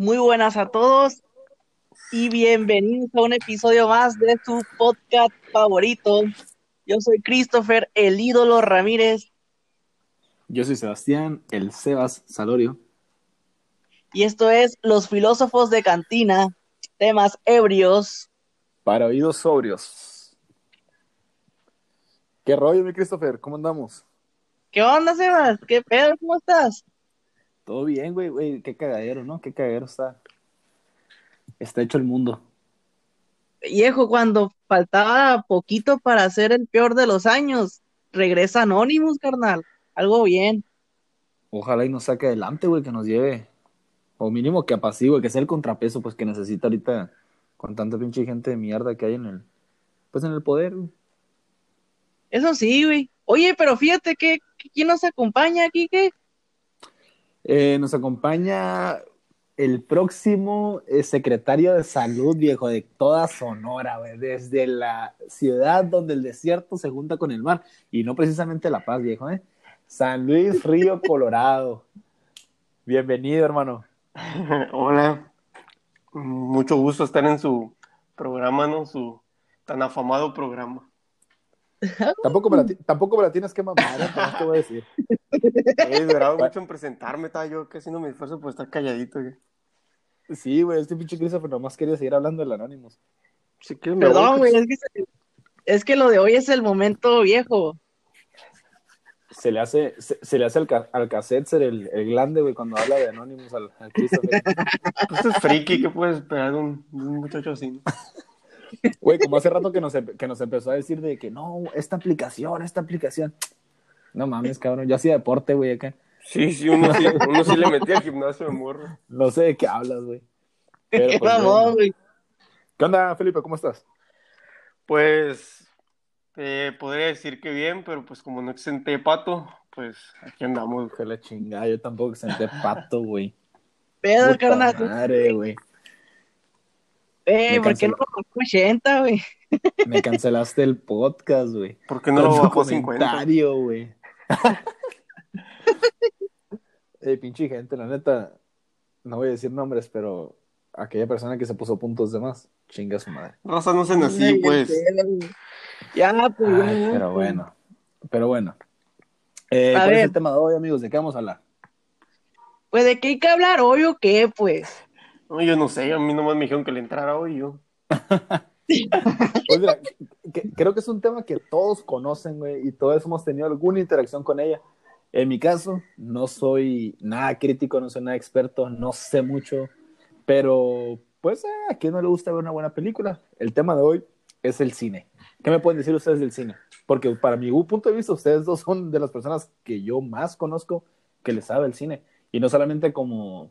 Muy buenas a todos y bienvenidos a un episodio más de su podcast favorito. Yo soy Christopher, el ídolo Ramírez. Yo soy Sebastián, el Sebas Salorio. Y esto es Los Filósofos de Cantina, temas ebrios. Para oídos sobrios. ¿Qué rollo, mi Christopher? ¿Cómo andamos? ¿Qué onda, Sebas? ¿Qué pedo? ¿Cómo estás? Todo bien, güey, güey. Qué cagadero, ¿no? Qué cagadero está. Está hecho el mundo. Viejo, cuando faltaba poquito para ser el peor de los años, regresa Anonymous, carnal. Algo bien. Ojalá y nos saque adelante, güey, que nos lleve. O mínimo que apacigüe, que sea el contrapeso, pues que necesita ahorita con tanta pinche gente de mierda que hay en el. Pues en el poder, güey. Eso sí, güey. Oye, pero fíjate que quién nos acompaña aquí, ¿qué? Eh, nos acompaña el próximo eh, secretario de salud, viejo, de toda Sonora, desde la ciudad donde el desierto se junta con el mar, y no precisamente La Paz, viejo, ¿eh? San Luis Río, Colorado. Bienvenido, hermano. Hola, mucho gusto estar en su programa, ¿no? Su tan afamado programa. Tampoco me la, tampoco me la tienes que mamar, ¿eh? te voy a decir. He durado mucho en presentarme, estaba yo que haciendo mi esfuerzo por estar calladito. güey. Sí, güey, este pinche Christopher nomás quería seguir hablando del Anonymous. Quieres me Perdón, güey, es que, se- es que lo de hoy es el momento viejo. Se le hace, se, se le hace al, ca- al cassette el, el glande, güey, cuando habla de Anonymous al, al Christopher. Pues es friki, ¿qué puedes esperar de un, un muchacho así? no? Güey, como hace rato que nos, que nos empezó a decir de que no, esta aplicación, esta aplicación. No mames, cabrón, yo hacía deporte, güey, acá. Sí, sí, uno sí, uno sí le metía al gimnasio de morro. No sé de qué hablas, güey. Pero, Qué pues, bueno. güey. ¿Qué onda, Felipe? ¿Cómo estás? Pues eh, podría decir que bien, pero pues como no exenté pato, pues aquí andamos. Que la chingada, yo tampoco senté pato, güey. Pedo, Puta carnal. madre, güey. Eh, me ¿por qué no lo 80, güey? Me cancelaste el podcast, güey. ¿Por qué no lo Con bajó a 50? comentario, güey. Eh, pinche gente, la neta, no voy a decir nombres, pero aquella persona que se puso puntos de más, chinga su madre. Raza, no sean así, pues. Ya, pues. Ay, ya, pero pues. bueno, pero bueno. Eh, A ¿Cuál es ver. el tema de hoy, amigos? ¿De qué vamos a hablar? Pues, ¿de qué hay que hablar hoy o qué, pues? No, yo no sé, a mí nomás me dijeron que le entrara hoy yo. Mira, que- creo que es un tema que todos conocen, güey, y todos hemos tenido alguna interacción con ella. En mi caso, no soy nada crítico, no soy nada experto, no sé mucho, pero pues eh, a quién no le gusta ver una buena película. El tema de hoy es el cine. ¿Qué me pueden decir ustedes del cine? Porque para mi punto de vista, ustedes dos son de las personas que yo más conozco que les sabe el cine. Y no solamente como,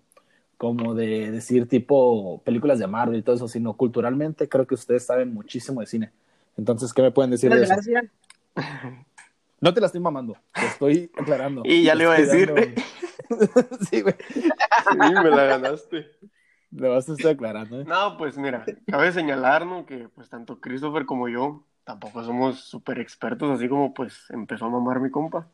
como de decir tipo películas de Marvel y todo eso, sino culturalmente creo que ustedes saben muchísimo de cine. Entonces, ¿qué me pueden decir de eso? gracias. No te la estoy mamando, te estoy aclarando. Y ya le iba a decir. dando- sí, güey. Sí, me la ganaste. Le vas a estar aclarando, ¿eh? No, pues mira, cabe señalar, ¿no? Que pues tanto Christopher como yo tampoco somos súper expertos, así como pues empezó a mamar mi compa.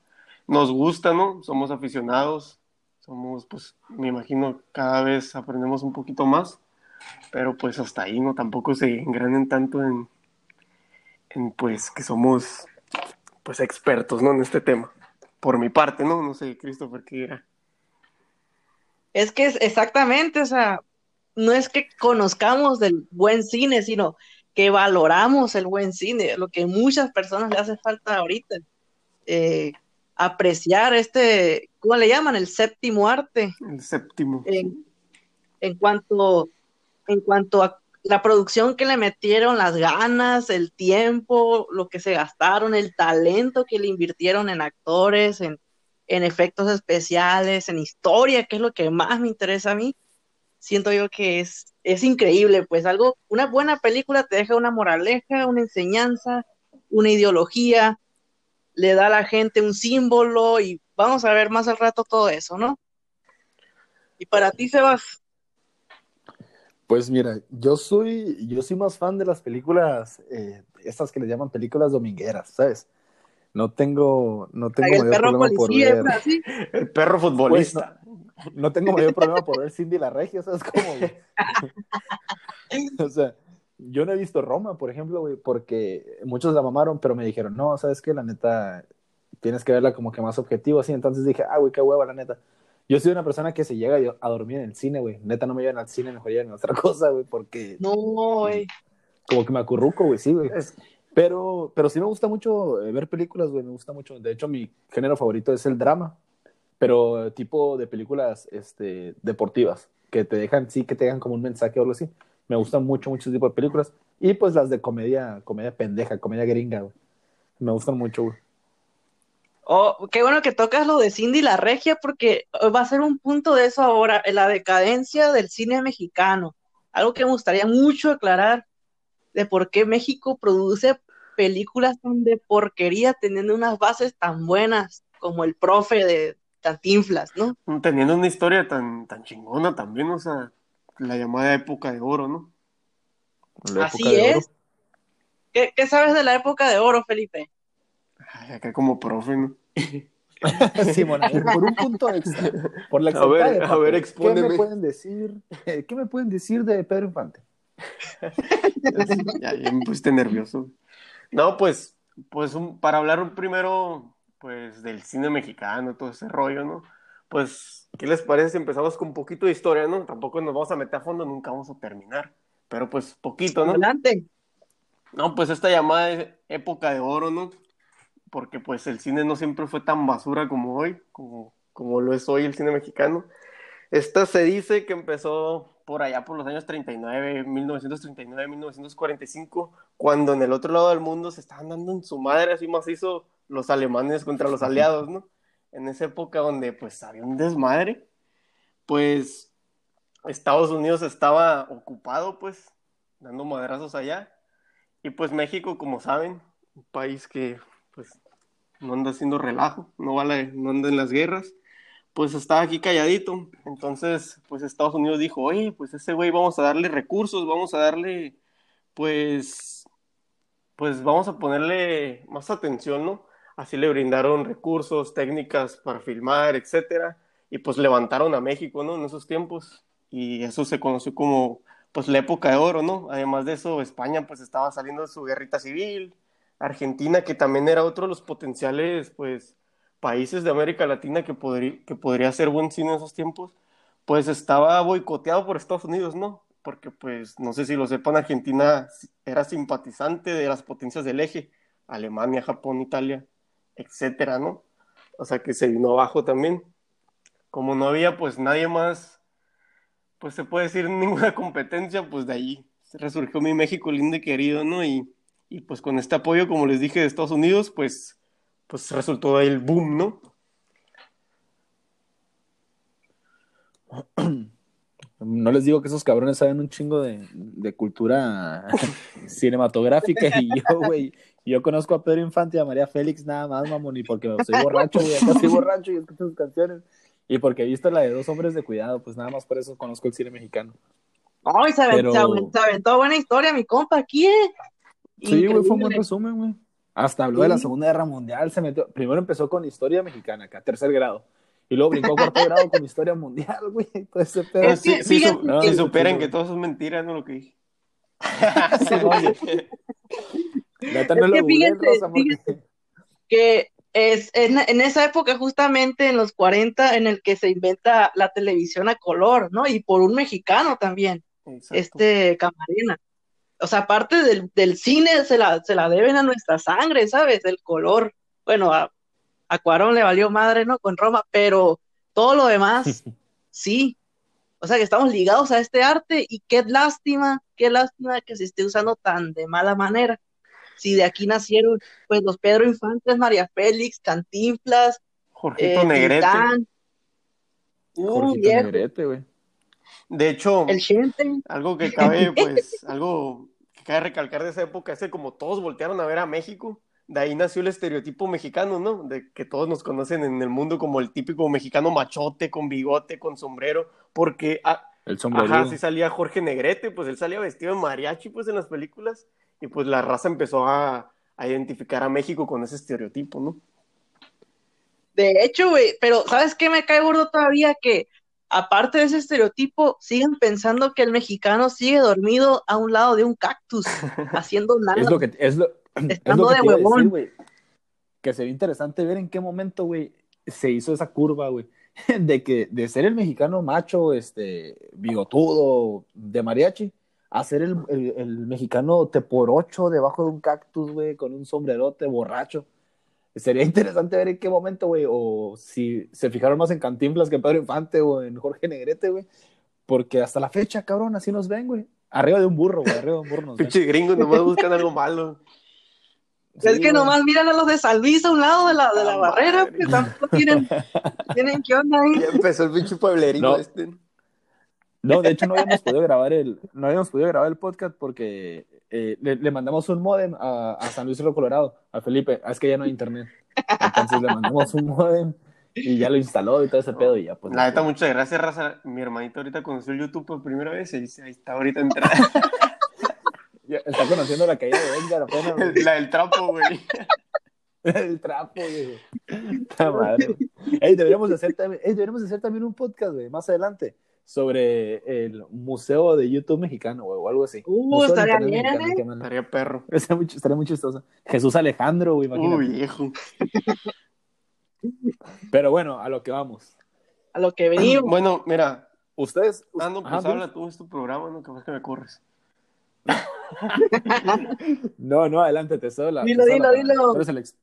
Nos gusta, ¿no? Somos aficionados, somos pues, me imagino, cada vez aprendemos un poquito más, pero pues hasta ahí, ¿no? Tampoco se engranen tanto en, en pues que somos pues expertos, ¿no? En este tema. Por mi parte, ¿no? No sé, Christopher, ¿qué dirá? Es que es exactamente, o sea, no es que conozcamos del buen cine, sino que valoramos el buen cine, lo que muchas personas le hace falta ahorita. Eh, apreciar este, ¿cómo le llaman? El séptimo arte. El séptimo. En, en cuanto, en cuanto a la producción que le metieron, las ganas, el tiempo, lo que se gastaron, el talento que le invirtieron en actores, en, en efectos especiales, en historia, que es lo que más me interesa a mí, siento yo que es, es increíble, pues algo, una buena película te deja una moraleja, una enseñanza, una ideología, le da a la gente un símbolo y vamos a ver más al rato todo eso, ¿no? Y para ti, Sebas, Pues mira, yo soy, yo soy más fan de las películas, eh, estas que le llaman películas domingueras, ¿sabes? No tengo, no tengo el mayor perro problema por policía, ver. ¿es así? El perro futbolista. Pues, no tengo mayor problema por ver Cindy la Regia, ¿sabes cómo, o sea, yo no he visto Roma, por ejemplo, güey, porque muchos la mamaron, pero me dijeron, no, ¿sabes qué? La neta, tienes que verla como que más objetivo, así. Entonces dije, ah, güey, qué hueva, la neta. Yo soy una persona que se llega a dormir en el cine, güey. Neta, no me llevan al cine, mejor llevan a otra cosa, güey, porque... No, güey. Como que me acurruco, güey, sí, güey. Pero, pero sí me gusta mucho eh, ver películas, güey, me gusta mucho. De hecho, mi género favorito es el drama, pero tipo de películas este, deportivas, que te dejan, sí, que te dejan como un mensaje o algo así. Me gustan mucho, muchos tipos de películas. Y pues las de comedia, comedia pendeja, comedia gringa, güey. Me gustan mucho, güey. Oh, qué bueno que tocas lo de Cindy la Regia, porque va a ser un punto de eso ahora, la decadencia del cine mexicano. Algo que me gustaría mucho aclarar de por qué México produce películas tan de porquería teniendo unas bases tan buenas como el profe de Cantinflas, ¿no? Teniendo una historia tan, tan chingona también, o sea, la llamada época de oro, ¿no? Así es. ¿Qué, sabes de la época de oro, Felipe? Ay, acá como profe, ¿no? sí, por un punto extra. Por la a ver, a ver, expóneme. ¿Qué me pueden decir? ¿Qué me pueden decir de Pedro Infante? ya, ya, me pusiste nervioso. No, pues, pues para hablar primero, pues, del cine mexicano, todo ese rollo, ¿no? Pues, ¿qué les parece si empezamos con un poquito de historia, ¿no? Tampoco nos vamos a meter a fondo, nunca vamos a terminar, pero pues poquito, ¿no? Adelante. No, pues esta llamada época de oro, ¿no? Porque pues el cine no siempre fue tan basura como hoy, como, como lo es hoy el cine mexicano. Esta se dice que empezó por allá por los años 39, 1939, 1945, cuando en el otro lado del mundo se estaban dando en su madre así macizo los alemanes contra los aliados, ¿no? En esa época donde pues había un desmadre, pues Estados Unidos estaba ocupado pues dando madrazos allá y pues México, como saben, un país que pues no anda haciendo relajo, no, vale, no anda en las guerras pues estaba aquí calladito. Entonces, pues Estados Unidos dijo, oye, pues ese güey vamos a darle recursos, vamos a darle, pues, pues vamos a ponerle más atención, ¿no? Así le brindaron recursos, técnicas para filmar, etcétera, y pues levantaron a México, ¿no? En esos tiempos. Y eso se conoció como, pues, la época de oro, ¿no? Además de eso, España, pues, estaba saliendo de su guerrita civil. Argentina, que también era otro de los potenciales, pues, países de América Latina que, que podría ser buen cine en esos tiempos, pues estaba boicoteado por Estados Unidos, ¿no? Porque pues, no sé si lo sepan, Argentina era simpatizante de las potencias del eje, Alemania, Japón, Italia, etcétera, ¿no? O sea que se vino abajo también. Como no había pues nadie más, pues se puede decir ninguna competencia, pues de ahí resurgió mi México lindo y querido, ¿no? Y, y pues con este apoyo, como les dije, de Estados Unidos, pues pues resultó ahí el boom, ¿no? No les digo que esos cabrones saben un chingo de, de cultura cinematográfica y yo, güey, yo conozco a Pedro Infante y a María Félix nada más, mamón, y porque soy borracho, güey, acá soy borracho y escucho sus canciones. Y porque he visto la de dos hombres de cuidado, pues nada más por eso conozco el cine mexicano. Ay, se aventó, buena historia, mi compa, aquí, ¿eh? Sí, güey, fue un buen resumen, güey. Hasta habló de la Segunda Guerra Mundial, se metió. Primero empezó con historia mexicana, acá, tercer grado. Y luego brincó a cuarto grado con historia mundial, güey. Entonces, pero... sí, sí, no, si superan que todo eso es mentira, no lo que dije. sí, oye. No es lo que, fíjate, que es en, en, esa época, justamente en los 40, en el que se inventa la televisión a color, ¿no? Y por un mexicano también, Exacto. este Camarena o sea, aparte del, del cine se la, se la deben a nuestra sangre, ¿sabes? El color. Bueno, a, a Cuarón le valió madre, ¿no? Con Roma, pero todo lo demás, sí. O sea, que estamos ligados a este arte y qué lástima, qué lástima que se esté usando tan de mala manera. Si de aquí nacieron, pues los Pedro Infantes, María Félix, Cantinflas, Jorgito eh, Negrete. Jorgito Negrete, güey. De hecho, el algo que cabe, pues, algo que cabe recalcar de esa época es que como todos voltearon a ver a México, de ahí nació el estereotipo mexicano, ¿no? De que todos nos conocen en el mundo como el típico mexicano machote, con bigote, con sombrero, porque... Ah, el sombrero. Ajá, sí salía Jorge Negrete, pues él salía vestido de mariachi, pues, en las películas, y pues la raza empezó a, a identificar a México con ese estereotipo, ¿no? De hecho, güey, pero ¿sabes qué me cae gordo todavía? Que aparte de ese estereotipo, siguen pensando que el mexicano sigue dormido a un lado de un cactus, haciendo nada. Es lo que, es lo, es Estando de decir, huevón. güey. Que sería interesante ver en qué momento, güey, se hizo esa curva, güey. De que, de ser el mexicano macho, este, bigotudo, de mariachi, a ser el, el, el mexicano te por ocho debajo de un cactus, güey, con un sombrerote borracho. Sería interesante ver en qué momento, güey, o si se fijaron más en Cantinflas que en Pedro Infante o en Jorge Negrete, güey. Porque hasta la fecha, cabrón, así nos ven, güey. Arriba de un burro, güey, arriba de un burro. Pinche gringos nomás buscan algo malo. Es que nomás miran a los de San Luis a un lado de la, de la Ah, barrera, madre. que tampoco tienen, tienen qué onda ahí. Ya empezó el pinche pueblerino No. este. No, de hecho no habíamos podido grabar el, no habíamos podido grabar el podcast porque eh, le, le mandamos un modem a, a San Luis Río Colorado, a Felipe. Ah, es que ya no hay internet. Entonces le mandamos un modem y ya lo instaló y todo ese pedo y ya pues. La neta, muchas gracias, Raza. Mi hermanito ahorita conoció el YouTube por primera vez y ahí está ahorita entrada. Está conociendo la caída de Edgar apenas. güey. La del trapo, güey. El trapo, güey. Puta madre. Ey, deberíamos de hacer también, ey, deberíamos de hacer también un podcast, güey, más adelante sobre el Museo de YouTube Mexicano, güey, o algo así. Uh, Museo estaría bien, ¿eh? Estaría perro. Estaría muy, estaría muy chistoso. Jesús Alejandro, güey, imagínate. Uy, viejo. Pero bueno, a lo que vamos. A lo que venimos. Bueno, mira. Ustedes. Ah, no, pues Ajá, habla tú, es tu programa, no, capaz que me corres. No, no, adelante, te cedo la. Dilo, te cedo la dilo, dilo. Tú eres el ex-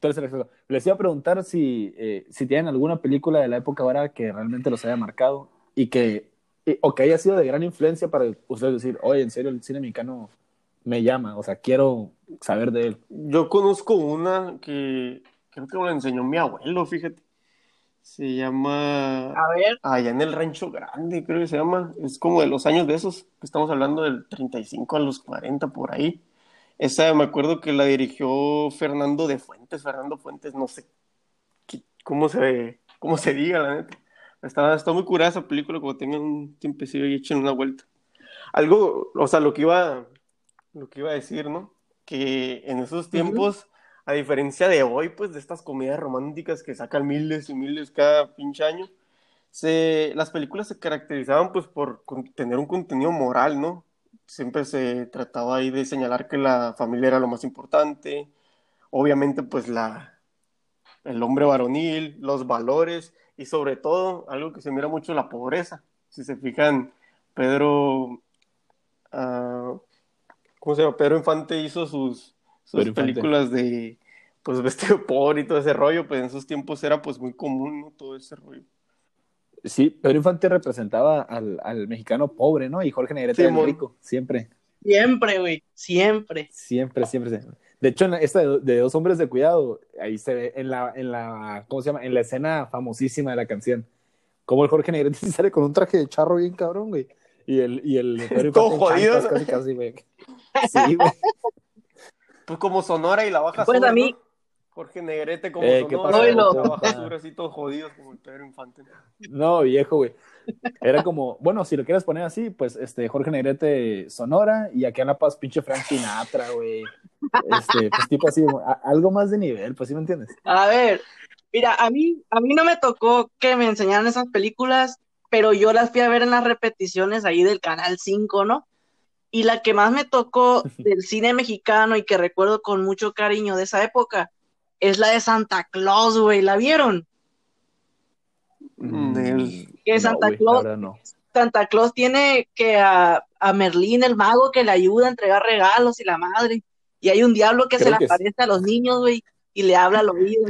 tú eres el experto. Les iba a preguntar si, eh, si tienen alguna película de la época ahora que realmente los haya marcado y que. y- o que haya sido de gran influencia para ustedes decir, oye, en serio, el cine mexicano me llama, o sea, quiero saber de él. Yo conozco una que creo que me la enseñó mi abuelo, fíjate. Se llama A ver, Allá en el Rancho Grande, creo que se llama. Es como de los años de esos, que estamos hablando del 35 a los 40 por ahí. Esa me acuerdo que la dirigió Fernando de Fuentes, Fernando Fuentes, no sé qué- cómo se, cómo se diga, la neta. Está, está muy curada esa película, como tengan un tiempecillo y echen una vuelta. Algo, o sea, lo que iba, lo que iba a decir, ¿no? Que en esos tiempos, a diferencia de hoy, pues, de estas comedias románticas que sacan miles y miles cada pinche año, se, las películas se caracterizaban, pues, por tener un contenido moral, ¿no? Siempre se trataba ahí de señalar que la familia era lo más importante, obviamente, pues, la, el hombre varonil, los valores y sobre todo, algo que se mira mucho, la pobreza. Si se fijan, Pedro, ah, ¿cómo se llama? Pedro Infante hizo sus, sus Infante. películas de, pues, vestido pobre y todo ese rollo, pues en esos tiempos era, pues, muy común, ¿no? Todo ese rollo. Sí, Pedro Infante representaba al, al mexicano pobre, ¿no? Y Jorge Negrete era el rico, siempre. siempre, güey, siempre. Siempre, siempre, siempre. De hecho, en esta de, de dos hombres de cuidado, ahí se ve en la, en la, ¿cómo se llama? En la escena famosísima de la canción. Como el Jorge Negrete sale con un traje de charro bien cabrón, güey. Y el, y el Pedro Todo Infante en jodido, chanclas ¿no? casi, casi, güey. Sí, güey. Pues como Sonora y la Baja Pues Sur, a mí- ¿no? Jorge Negrete como Eh, ¿qué Sonora pasó? y la Oilo. Baja Sur, así todos jodidos como el Pedro Infante. No, viejo, güey. Era como, bueno, si lo quieres poner así, pues este Jorge Negrete Sonora y aquí en La Paz, pinche Frank Sinatra, güey. Este, pues tipo así, a- algo más de nivel, pues sí me entiendes. A ver, mira, a mí, a mí no me tocó que me enseñaran esas películas, pero yo las fui a ver en las repeticiones ahí del Canal 5, ¿no? Y la que más me tocó del cine mexicano y que recuerdo con mucho cariño de esa época es la de Santa Claus, güey, ¿la vieron? Mm, el- Que no, Santa Claus- no. Santa Claus tiene que a, a Merlín, el mago, que le ayuda a entregar regalos y la madre. Y hay un diablo que se le sí. aparece a los niños, güey, y le habla al oído.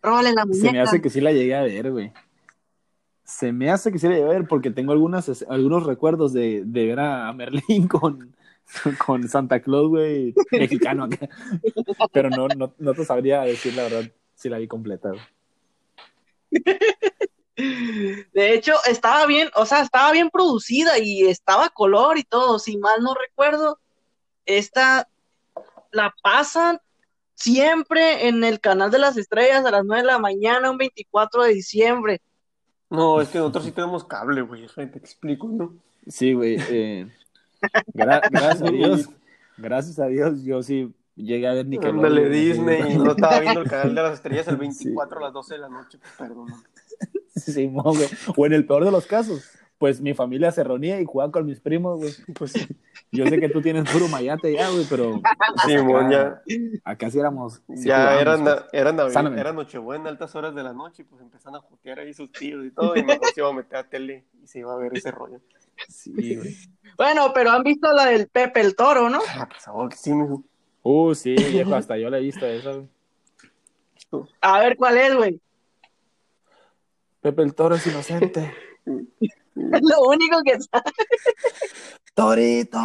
Róbale la Se me muñeca. hace que sí la llegué a ver, güey. Se me hace que llegué a ver porque tengo algunas, algunos recuerdos de, de ver a Merlín con, con Santa Claus, güey, mexicano acá. Pero no, no, no te sabría decir la verdad si la vi completa. De hecho, estaba bien, o sea, estaba bien producida y estaba color y todo. Si mal no recuerdo, esta la pasan siempre en el canal de las estrellas a las 9 de la mañana, un 24 de diciembre. No, es que nosotros sí tenemos cable, güey, te explico, ¿no? Sí, güey. eh, gra- gracias a Dios. Gracias a Dios, yo sí llegué a ver ni que Ándale, Disney, no estaba viendo el canal de las estrellas el 24 a las 12 de la noche, perdón. Sí, mo, güey. O en el peor de los casos, pues mi familia se reunía y jugaba con mis primos, güey. Pues Yo sé que tú tienes puro mayate ya, güey, pero sí, mon, ya, acá sí éramos. sí ya jugábamos, era, pues. na- era, Navidad, Sanamente. era Nochebuena, altas horas de la noche, y pues empezaron a jotear ahí sus tíos y todo, y mejor se iba a meter a tele y se iba a ver ese rollo. Sí, güey. Bueno, pero han visto la del Pepe el Toro, ¿no? Ah, pues que sí, mijo. Uh, sí, viejo, hasta yo la he visto esa, güey. A ver cuál es, güey. Pepe el Toro es inocente. Lo único que sabe. ¡Torito!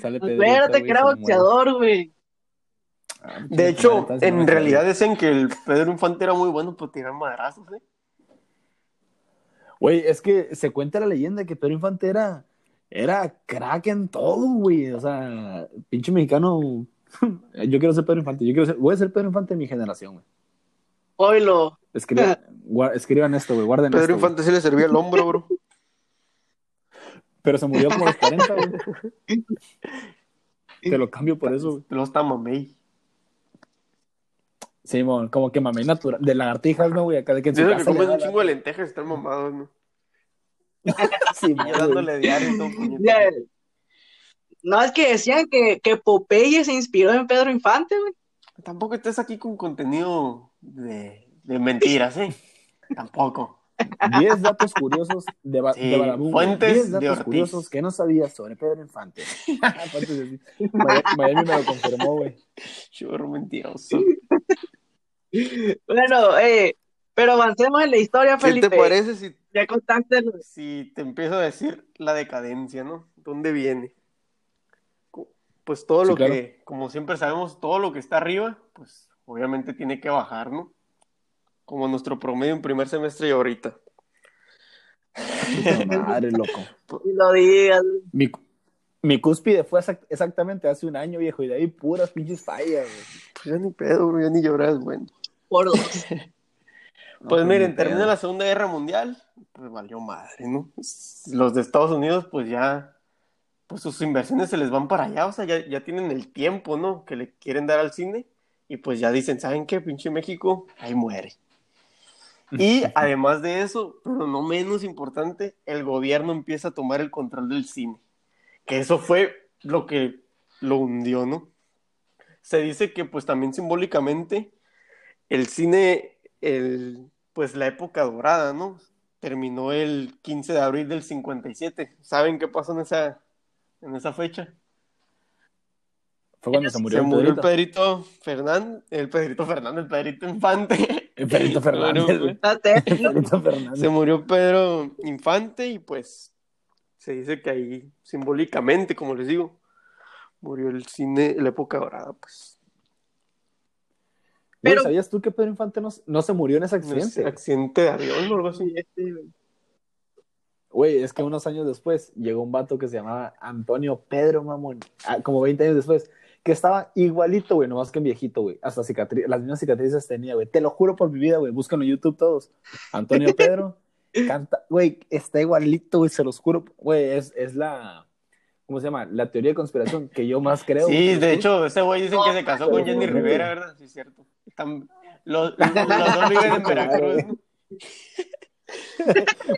Sale Pedrito, Acuérdate que era boxeador, güey. Ah, De hecho, en realidad dicen que el Pedro Infante era muy bueno para tirar madrazos, ¿eh? Güey, es que se cuenta la leyenda que Pedro Infante era, era crack en todo, güey. O sea, pinche mexicano. Yo quiero ser Pedro Infante. Yo quiero ser, voy a ser Pedro Infante de mi generación, güey. Oilo. Escriban, gua- escriban esto, güey. Guarden Pedro esto. Infante sí le servía el hombro, bro. Pero se murió como a los 40, güey. Te lo cambio por eso, güey. Lo está mamey. Simón, como que mamé natural. De lagartijas, ¿no, güey? Acá de que en su que casa comen da un chingo de lentejas están mamados, ¿no? Güey. dándole diario y todo, No, es que decían que, que Popeye se inspiró en Pedro Infante, güey. Tampoco estés aquí con contenido de, de mentiras, ¿eh? Tampoco. 10 datos curiosos de, ba Sí, de Badabun, fuentes 10 de datos Ortiz. curiosos que no sabías sobre Pedro Infante. Miami, me lo confirmó, güey. Chorro mentiroso. Bueno, eh, pero avancemos en la historia, ¿Qué Felipe. te parece si, Ya contaste lo- si te empiezo a decir la decadencia, ¿no? ¿Dónde viene? Pues todo Sí, lo claro. que, como siempre sabemos, todo lo que está arriba, pues obviamente tiene que bajar, ¿no? Como nuestro promedio en primer semestre y ahorita. Puta Madre, loco. y lo digas. Mi, mi cúspide fue exact- exactamente hace un año, viejo, y de ahí puras pinches fallas, güey. Pues ya ni pedo, bro, ya ni lloras, bueno. Por dos. No, Pues ni miren, termina la Segunda Guerra Mundial, pues valió madre, ¿no? Los de Estados Unidos, pues ya, pues sus inversiones se les van para allá, o sea, ya, ya tienen el tiempo, ¿no? Que le quieren dar al cine, y pues ya dicen, ¿saben qué? Pinche México, ahí muere. Y además de eso, pero no menos importante, el gobierno empieza a tomar el control del cine, que eso fue lo que lo hundió, ¿no? Se dice que pues también simbólicamente el cine, el, pues la época dorada, ¿no? Terminó el 15 de abril del 57. ¿Saben qué pasó en esa, en esa fecha? Fue cuando se murió, Se murió el Pedrito. Pedrito Fernández, el Pedrito Fernández, el Pedrito Infante. El Pedrito Fernández, Bueno. Se murió Pedro Infante y pues se dice que ahí simbólicamente, como les digo, murió el cine, la época dorada, pues. Pero- ¿sabías tú que Pedro Infante no, no se murió en ese Accidente, accidente? accidente de avión o algo así. Güey, es que unos años después llegó un vato que se llamaba Antonio Pedro Mamón, ah, como 20 años después, que estaba igualito, güey, nomás que en viejito, güey. Hasta cicatri- las mismas cicatrices tenía, güey. Te lo juro por mi vida, güey. Búscalo en YouTube todos. Antonio Pedro canta, güey, está igualito, güey, se los juro. Güey, es, es la, ¿cómo se llama? La teoría de conspiración que yo más creo. Sí, de hecho, ese güey dicen que se casó con Jenny Rivera, ¿verdad? Sí, es cierto. Están- los, los- dos viven en Veracruz, ¿no?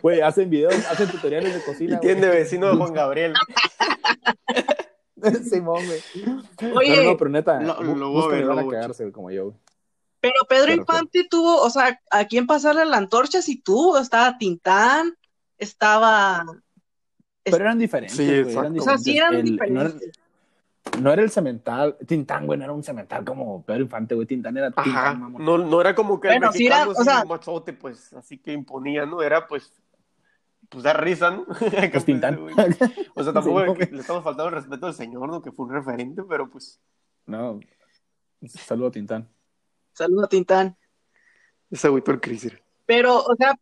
Güey, hacen videos, hacen tutoriales de cocina. Y tiene de vecino a Juan Gabriel. Simón, güey. Oye, no, no, pero neta, lo- lo voy a ver, lo a voy a cagarse, güey, como yo, güey. pero Pedro Claro, Infante tuvo, o sea, ¿a quién pasarle la antorcha si tuvo? Estaba Tintán, estaba... Pero eran diferentes, Sí, güey, eran O sea, sí eran El- no, era, diferentes. no era el cemental, Tintán, güey, no era un cemental como Pedro Infante, güey, Tintán era Ajá. Tintán. No, no era como que el Bueno, sí mexicano era, o así, sea- un machote, pues, así que imponía, ¿no? Era, pues, pues dar risa, ¿no? Pues Tintán. Güey. O sea, tampoco Sí, no, le, estamos faltando el respeto al señor, ¿no? Que fue un referente, pero pues, No, saludo a Tintán. Saludos a Tintán. ese agüito el. Pero, o sea,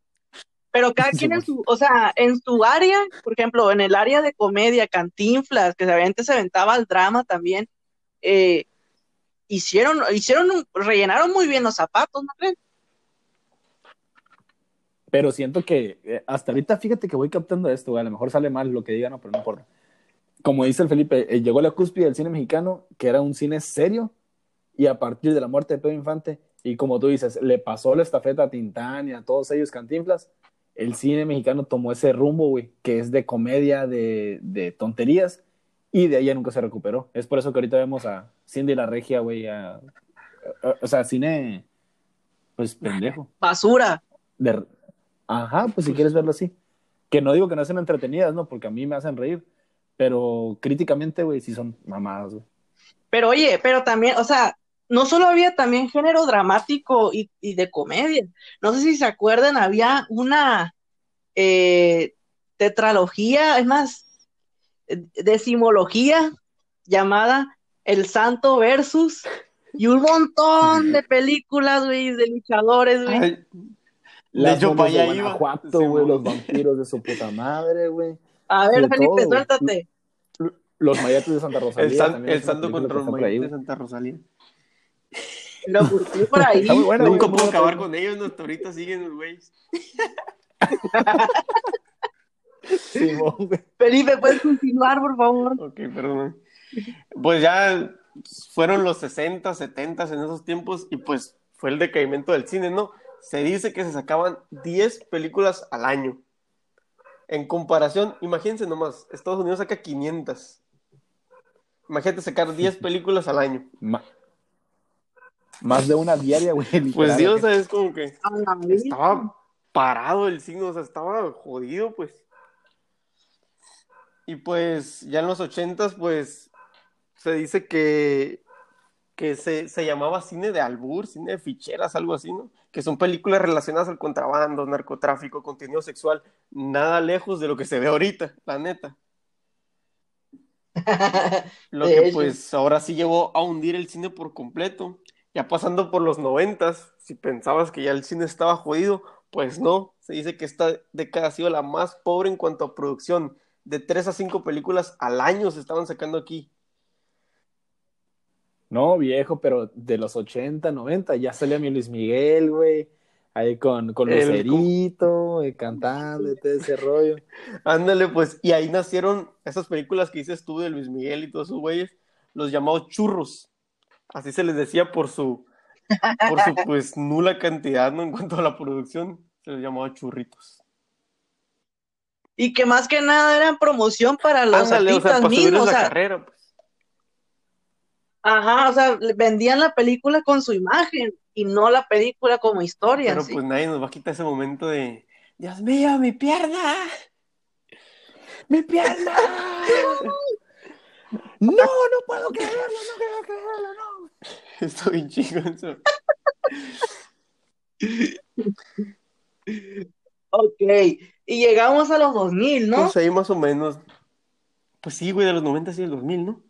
pero cada Sí, quien en pues. su, o sea, en su área, por ejemplo, en el área de comedia, Cantinflas, que obviamente se aventaba al drama también, eh, hicieron, hicieron, un- rellenaron muy bien los zapatos, ¿no creen? Pero siento que eh, hasta ahorita, fíjate que voy captando esto, güey, a lo mejor sale mal lo que digan, no, pero no importa. como dice el Felipe, eh, llegó la cúspide del cine mexicano, que era un cine serio, y a partir de la muerte de Pedro Infante, y como tú dices, le pasó la estafeta a Tintán y a todos ellos cantinflas, el cine mexicano tomó ese rumbo, güey, que es de comedia, de, de tonterías, y de ahí ya nunca se recuperó. Es por eso que ahorita vemos a Cindy la Regia, güey, a, a- o sea, cine, pues pendejo. Basura. De- Ajá, pues si quieres verlo así. Que no digo que no sean entretenidas, ¿no? Porque a mí me hacen reír. Pero críticamente, güey, sí son mamadas, güey. Pero oye, pero también, o sea, no solo había también género dramático y, y de comedia. No sé si se acuerdan, había una eh, tetralogía, es más, decimología llamada El Santo Versus y un montón de películas, güey, de luchadores, güey. Las de hecho, para de allá iba. Guanajuato, Sí, güey, los vampiros de su puta madre, güey. A ver, de Felipe, todo, suéltate. Los mayates de Santa Rosalía. El, san- el santo contra los mayores de. Santa Rosalía. Lo curtí por ahí. Güey, Nunca puedo acabar con ellos, no, hasta ahorita siguen los güeyes. Güey. Felipe, puedes continuar, por favor. Ok, perdón. Pues ya fueron los 60, 70 en esos tiempos y pues fue el decaimiento del cine, ¿no? Se dice que se sacaban 10 películas al año. En comparación, imagínense nomás, Estados Unidos saca 500. Imagínate sacar 10 películas al año. Ma- Más de una diaria, güey. Pues Dios, güey. o sea, es como que A la vez. estaba parado el signo, o sea, estaba jodido, pues. Y pues ya en los ochentas, pues se dice que, que se, se llamaba cine de albur, cine de ficheras, algo así, ¿no? Que son películas relacionadas al contrabando, narcotráfico, contenido sexual, nada lejos de lo que se ve ahorita, la neta. Lo De que hecho. pues ahora sí llevó a hundir el cine por completo. Ya pasando por los noventas, si pensabas que ya el cine estaba jodido, pues no. Se dice que esta década ha sido la más pobre en cuanto a producción. De tres a cinco películas al año se estaban sacando aquí. No, viejo, pero de los 80, 90, ya salía mi Luis Miguel, güey. Ahí con, con Lucerito, eh, cantando y todo ese rollo. Ándale, pues, y ahí nacieron esas películas que dices tú de Luis Miguel y todos esos güeyes, los llamados churros. Así se les decía por su, por su pues nula cantidad, ¿no? En cuanto a la producción, se les llamaba churritos. Y que más que nada eran promoción para los Ándale, o sea, artistas para mismos. O la sea, carrera, pues. Ajá, o sea, vendían la película con su imagen y no la película como historia. Pero ¿sí? pues nadie nos va a quitar ese momento de, Dios mío, mi pierna. ¡Mi pierna! No, no puedo creerlo, no puedo creerlo, no. Estoy chico eso. Ok, y llegamos a los 2000, ¿no? Pues ahí más o menos. Pues sí, güey, de los 90 y del 2000, ¿no?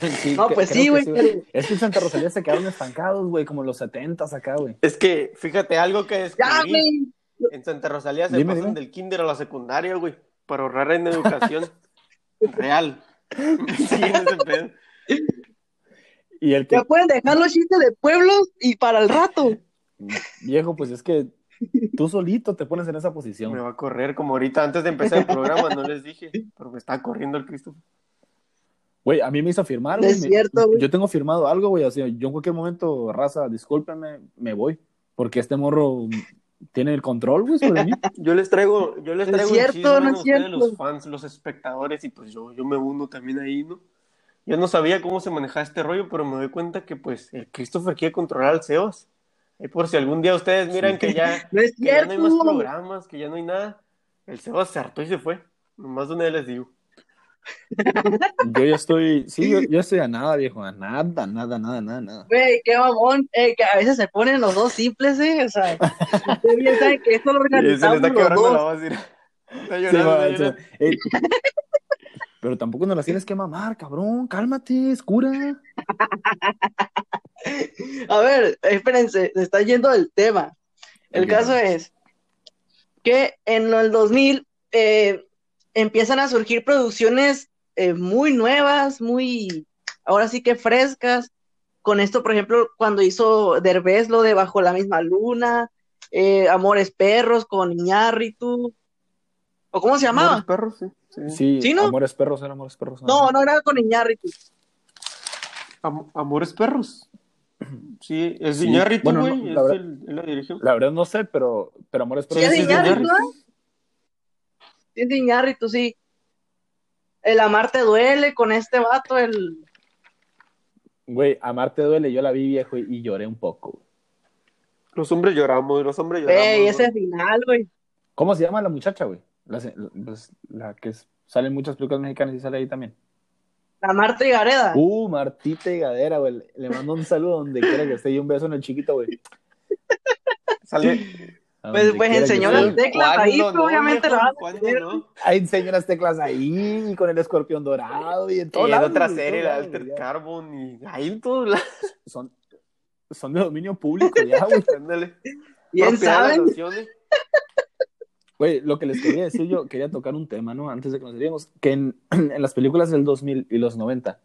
Sí, No, pues sí, güey, pero- Es que en Santa Rosalía se quedaron estancados, güey, como en los 70 acá, güey. Es que, fíjate, algo que Ya, descubrí. güey. En Santa Rosalía se Dime, pasan dime. del kinder a la secundaria, güey, para ahorrar en educación real. Sí, pedo. Y el que, Ya pueden dejar los chistes de pueblos y para el rato. viejo, pues es que tú solito te pones en esa Me posición. va a correr como ahorita antes de empezar el programa, no les dije, pero me está corriendo el Cristo. Güey, a mí me hizo firmar, güey. es me- cierto, güey. Yo tengo firmado algo, güey, así, yo en cualquier momento, raza, discúlpenme, me voy. Porque este morro tiene el control, güey, sobre mí. Yo les traigo, yo les No es traigo cierto, el chisme, no es cierto. los fans, los espectadores, y pues yo, yo me uno también ahí, ¿no? Yo no sabía cómo se manejaba este rollo, pero me doy cuenta que pues el Christopher quiere controlar al Sebas. Y por si algún día ustedes miran que ya, No es que ya no hay más programas, que ya no hay nada, el Sebas se hartó y se fue. Nomás de una vez les digo. Yo ya estoy, sí, yo, yo estoy a nada, viejo, a nada, nada, nada, nada, nada. Güey, qué mamón, eh, que a veces se ponen los dos simples, ¿eh? O sea, ustedes bien saben que esto lo Y se organizamos está los quebrando la dos. voz. Sí, va, sea, pero tampoco nos las tienes que mamar, cabrón, cálmate, es cura. A ver, espérense, se está yendo del tema. El caso es que en el 2000 eh, empiezan a surgir producciones eh, muy nuevas, muy, ahora sí que frescas. Con esto, por ejemplo, cuando hizo Derbez lo de Bajo la misma luna, eh, Amores Perros con Iñárritu, ¿O cómo se llamaba? Amores perros, sí. sí. Sí, ¿Sí, no? Amores Perros, era Amores Perros. No, no era con Iñárritu. Am- Amores perros. Sí, es Sí, Iñárritu, bueno, güey. no, es la verdad- el, él la dirigió. La verdad no sé, pero, pero Amores Sí, Perros. es sí, de Iñárritu, Iñárritu. ¿ah? De Iñárritu, sí. El amarte duele con este vato, el... Güey, Amarte duele, yo la vi viejo y, y lloré un poco. güey. Los hombres lloramos, los hombres lloramos. Ey, ¿no? ese final, güey. ¿Cómo se llama la muchacha, güey? La, pues, la que es- sale en muchas películas mexicanas y sale ahí también. La Marta y Gareda. Uh, Martita y Gadera, güey. Le mando un saludo donde quiera que esté y un beso en el chiquito, güey. Sale. Pues- pues enseñó las teclas ahí, ¿Cuándo pero obviamente viejo? la vas a ¿Cuándo tener. no? Ahí enseñó las teclas ahí, y con el escorpión dorado y en Y todo en lado, otra güey, serie, en la Alter ya. Carbon, y ahí en todos lados. Son, son de dominio público ya, güey. Bien saben. Güey, lo que les quería decir yo, quería tocar un tema, ¿no? Antes de que nos diríamos, que en, en las películas del 2000 y los 90,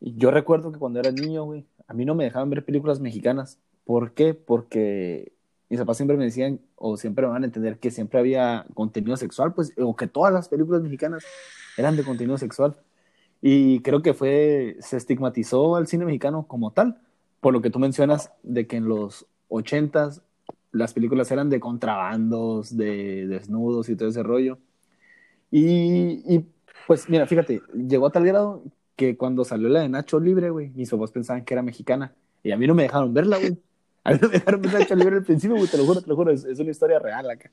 yo recuerdo que cuando era niño, güey, a mí no me dejaban ver películas mexicanas. ¿Por qué? Porque mis papás siempre me decían, o siempre me van a entender, que siempre había contenido sexual, pues, o que todas las películas mexicanas eran de contenido sexual. Y creo que fue, se estigmatizó al cine mexicano como tal, por lo que tú mencionas de que en los ochentas las películas eran de contrabandos, de desnudos y todo ese rollo. Y, y, pues mira, fíjate, llegó a tal grado que cuando salió la de Nacho Libre, güey, mis papás pensaban que era mexicana. Y a mí no me dejaron verla, güey. A mí me dejaron ver Nacho Libre al principio, güey, te lo juro, te lo juro, es, es una historia real acá.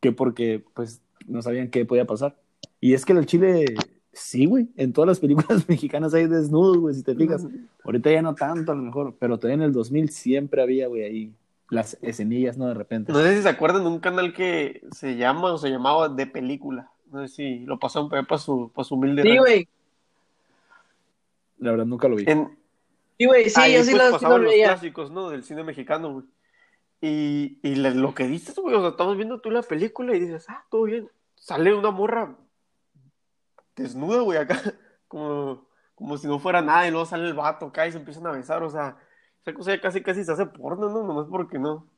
Que porque, pues, no sabían qué podía pasar. Y es que el Chile, sí, güey, en todas las películas mexicanas hay desnudos, güey, si te fijas. Ahorita ya no tanto, a lo mejor, pero todavía en el 2000 siempre había, güey, ahí las escenillas, ¿no? De repente. No sé si se acuerdan de un canal que se llama o se llamaba De Película. No sé si lo pasaron para su, pa' su humilde Sí, güey. La verdad nunca lo vi. En, Sí, güey, sí, ahí yo sí pues lo, sí lo pasaban los veía. clásicos, ¿no? Del cine mexicano, güey. Y, y lo que dices, güey, o sea, estamos viendo tú la película y dices, ah, todo bien. Sale una morra desnuda, güey, acá, como, como si no fuera nada, y luego sale el vato acá y se empiezan a besar, o sea, esa cosa ya casi casi se hace porno, ¿no? Nomás porque no.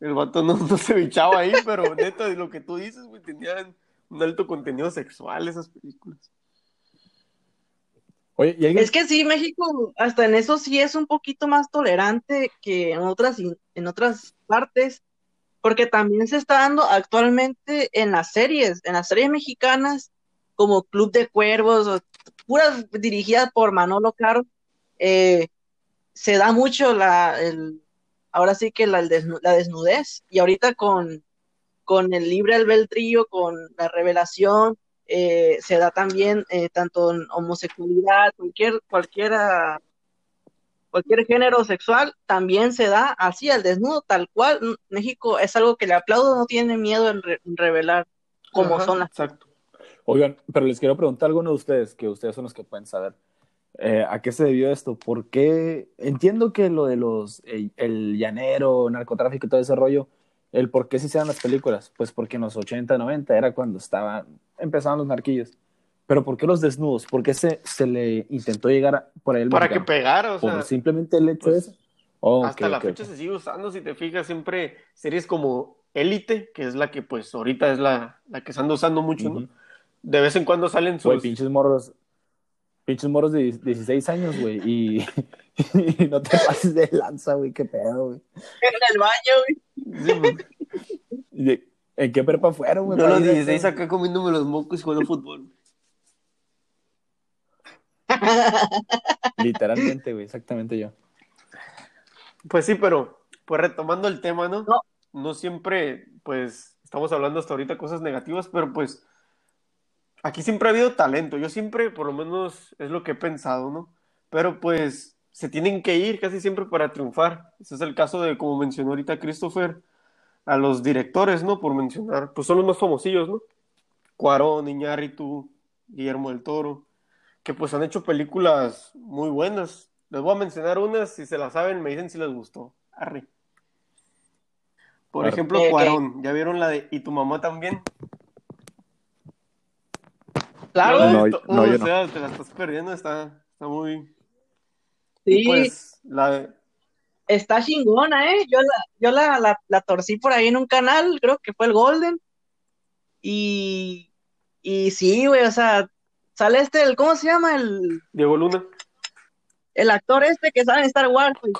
El vato no, no se bichaba ahí, pero neta, de lo que tú dices, güey, tenían un alto contenido sexual esas películas. Es que sí, México hasta en eso sí es un poquito más tolerante que en otras, en otras partes, porque también se está dando actualmente en las series, en las series mexicanas, como Club de Cuervos, puras dirigidas por Manolo Caro, eh, se da mucho la, el, ahora sí que la desnudez, y ahorita con, con el libre albedrío, con la revelación, eh, se da también eh, tanto en homosexualidad, cualquier, cualquiera, cualquier género sexual, también se da así al desnudo, tal cual. México es algo que le aplaudo, no tiene miedo en, re- en revelar cómo Ajá, son las Exacto. Oigan, pero les quiero preguntar a alguno de ustedes, que ustedes son los que pueden saber, eh, ¿a qué se debió esto? ¿Por qué? Entiendo que lo de los, el, el llanero, narcotráfico y todo ese rollo, el por qué se dan las películas, pues porque en los 80, 90 era cuando estaban, empezaban los narquillos. Pero ¿por qué los desnudos? ¿Por qué se, se le intentó llegar a- por ahí el Para que pegara, o ¿Por sea, simplemente el hecho pues, de eso? Oh, hasta la fecha se sigue usando, si te fijas, siempre series como Élite, que es la que pues ahorita es la, la que se anda usando mucho, ¿no? De vez en cuando salen Güey, sus... pinches morros, pinches morros de 16 años, güey, y, y no te pases de lanza, güey, qué pedo, güey. en el baño, güey. Sí, güey. ¿Y de- ¿En qué prepa fueron, güey? Yo los ir a 16 eso? acá comiéndome los mocos y jugando fútbol. Literalmente, güey, exactamente yo. Pues sí, pero pues retomando el tema, ¿no? No. No siempre, pues, estamos hablando hasta ahorita cosas negativas, pero pues aquí siempre ha habido talento. Yo siempre, por lo menos, es lo que he pensado, ¿no? Pero pues se tienen que ir casi siempre para triunfar. Ese es el caso de, como mencionó ahorita Christopher, a los directores, ¿no? Por mencionar, pues son los más famosillos, ¿no? Cuarón, Iñárritu, Guillermo del Toro, que pues han hecho películas muy buenas. Les voy a mencionar unas, si se las saben, me dicen si les gustó. Arre. Por Claro. ejemplo. Cuarón, ¿ya vieron la de ¿Y tu mamá también? Claro, ¿No No, no, o no. sea, te la estás perdiendo, está, está muy... sí, Pues, la de... está chingona, ¿eh? Yo la, yo la, la, la torcí por ahí en un canal, creo que fue el Golden, Y, y sí, güey, o sea, sale este, el, ¿cómo se llama? El, Diego Luna. el actor este que sale en Star Wars, güey.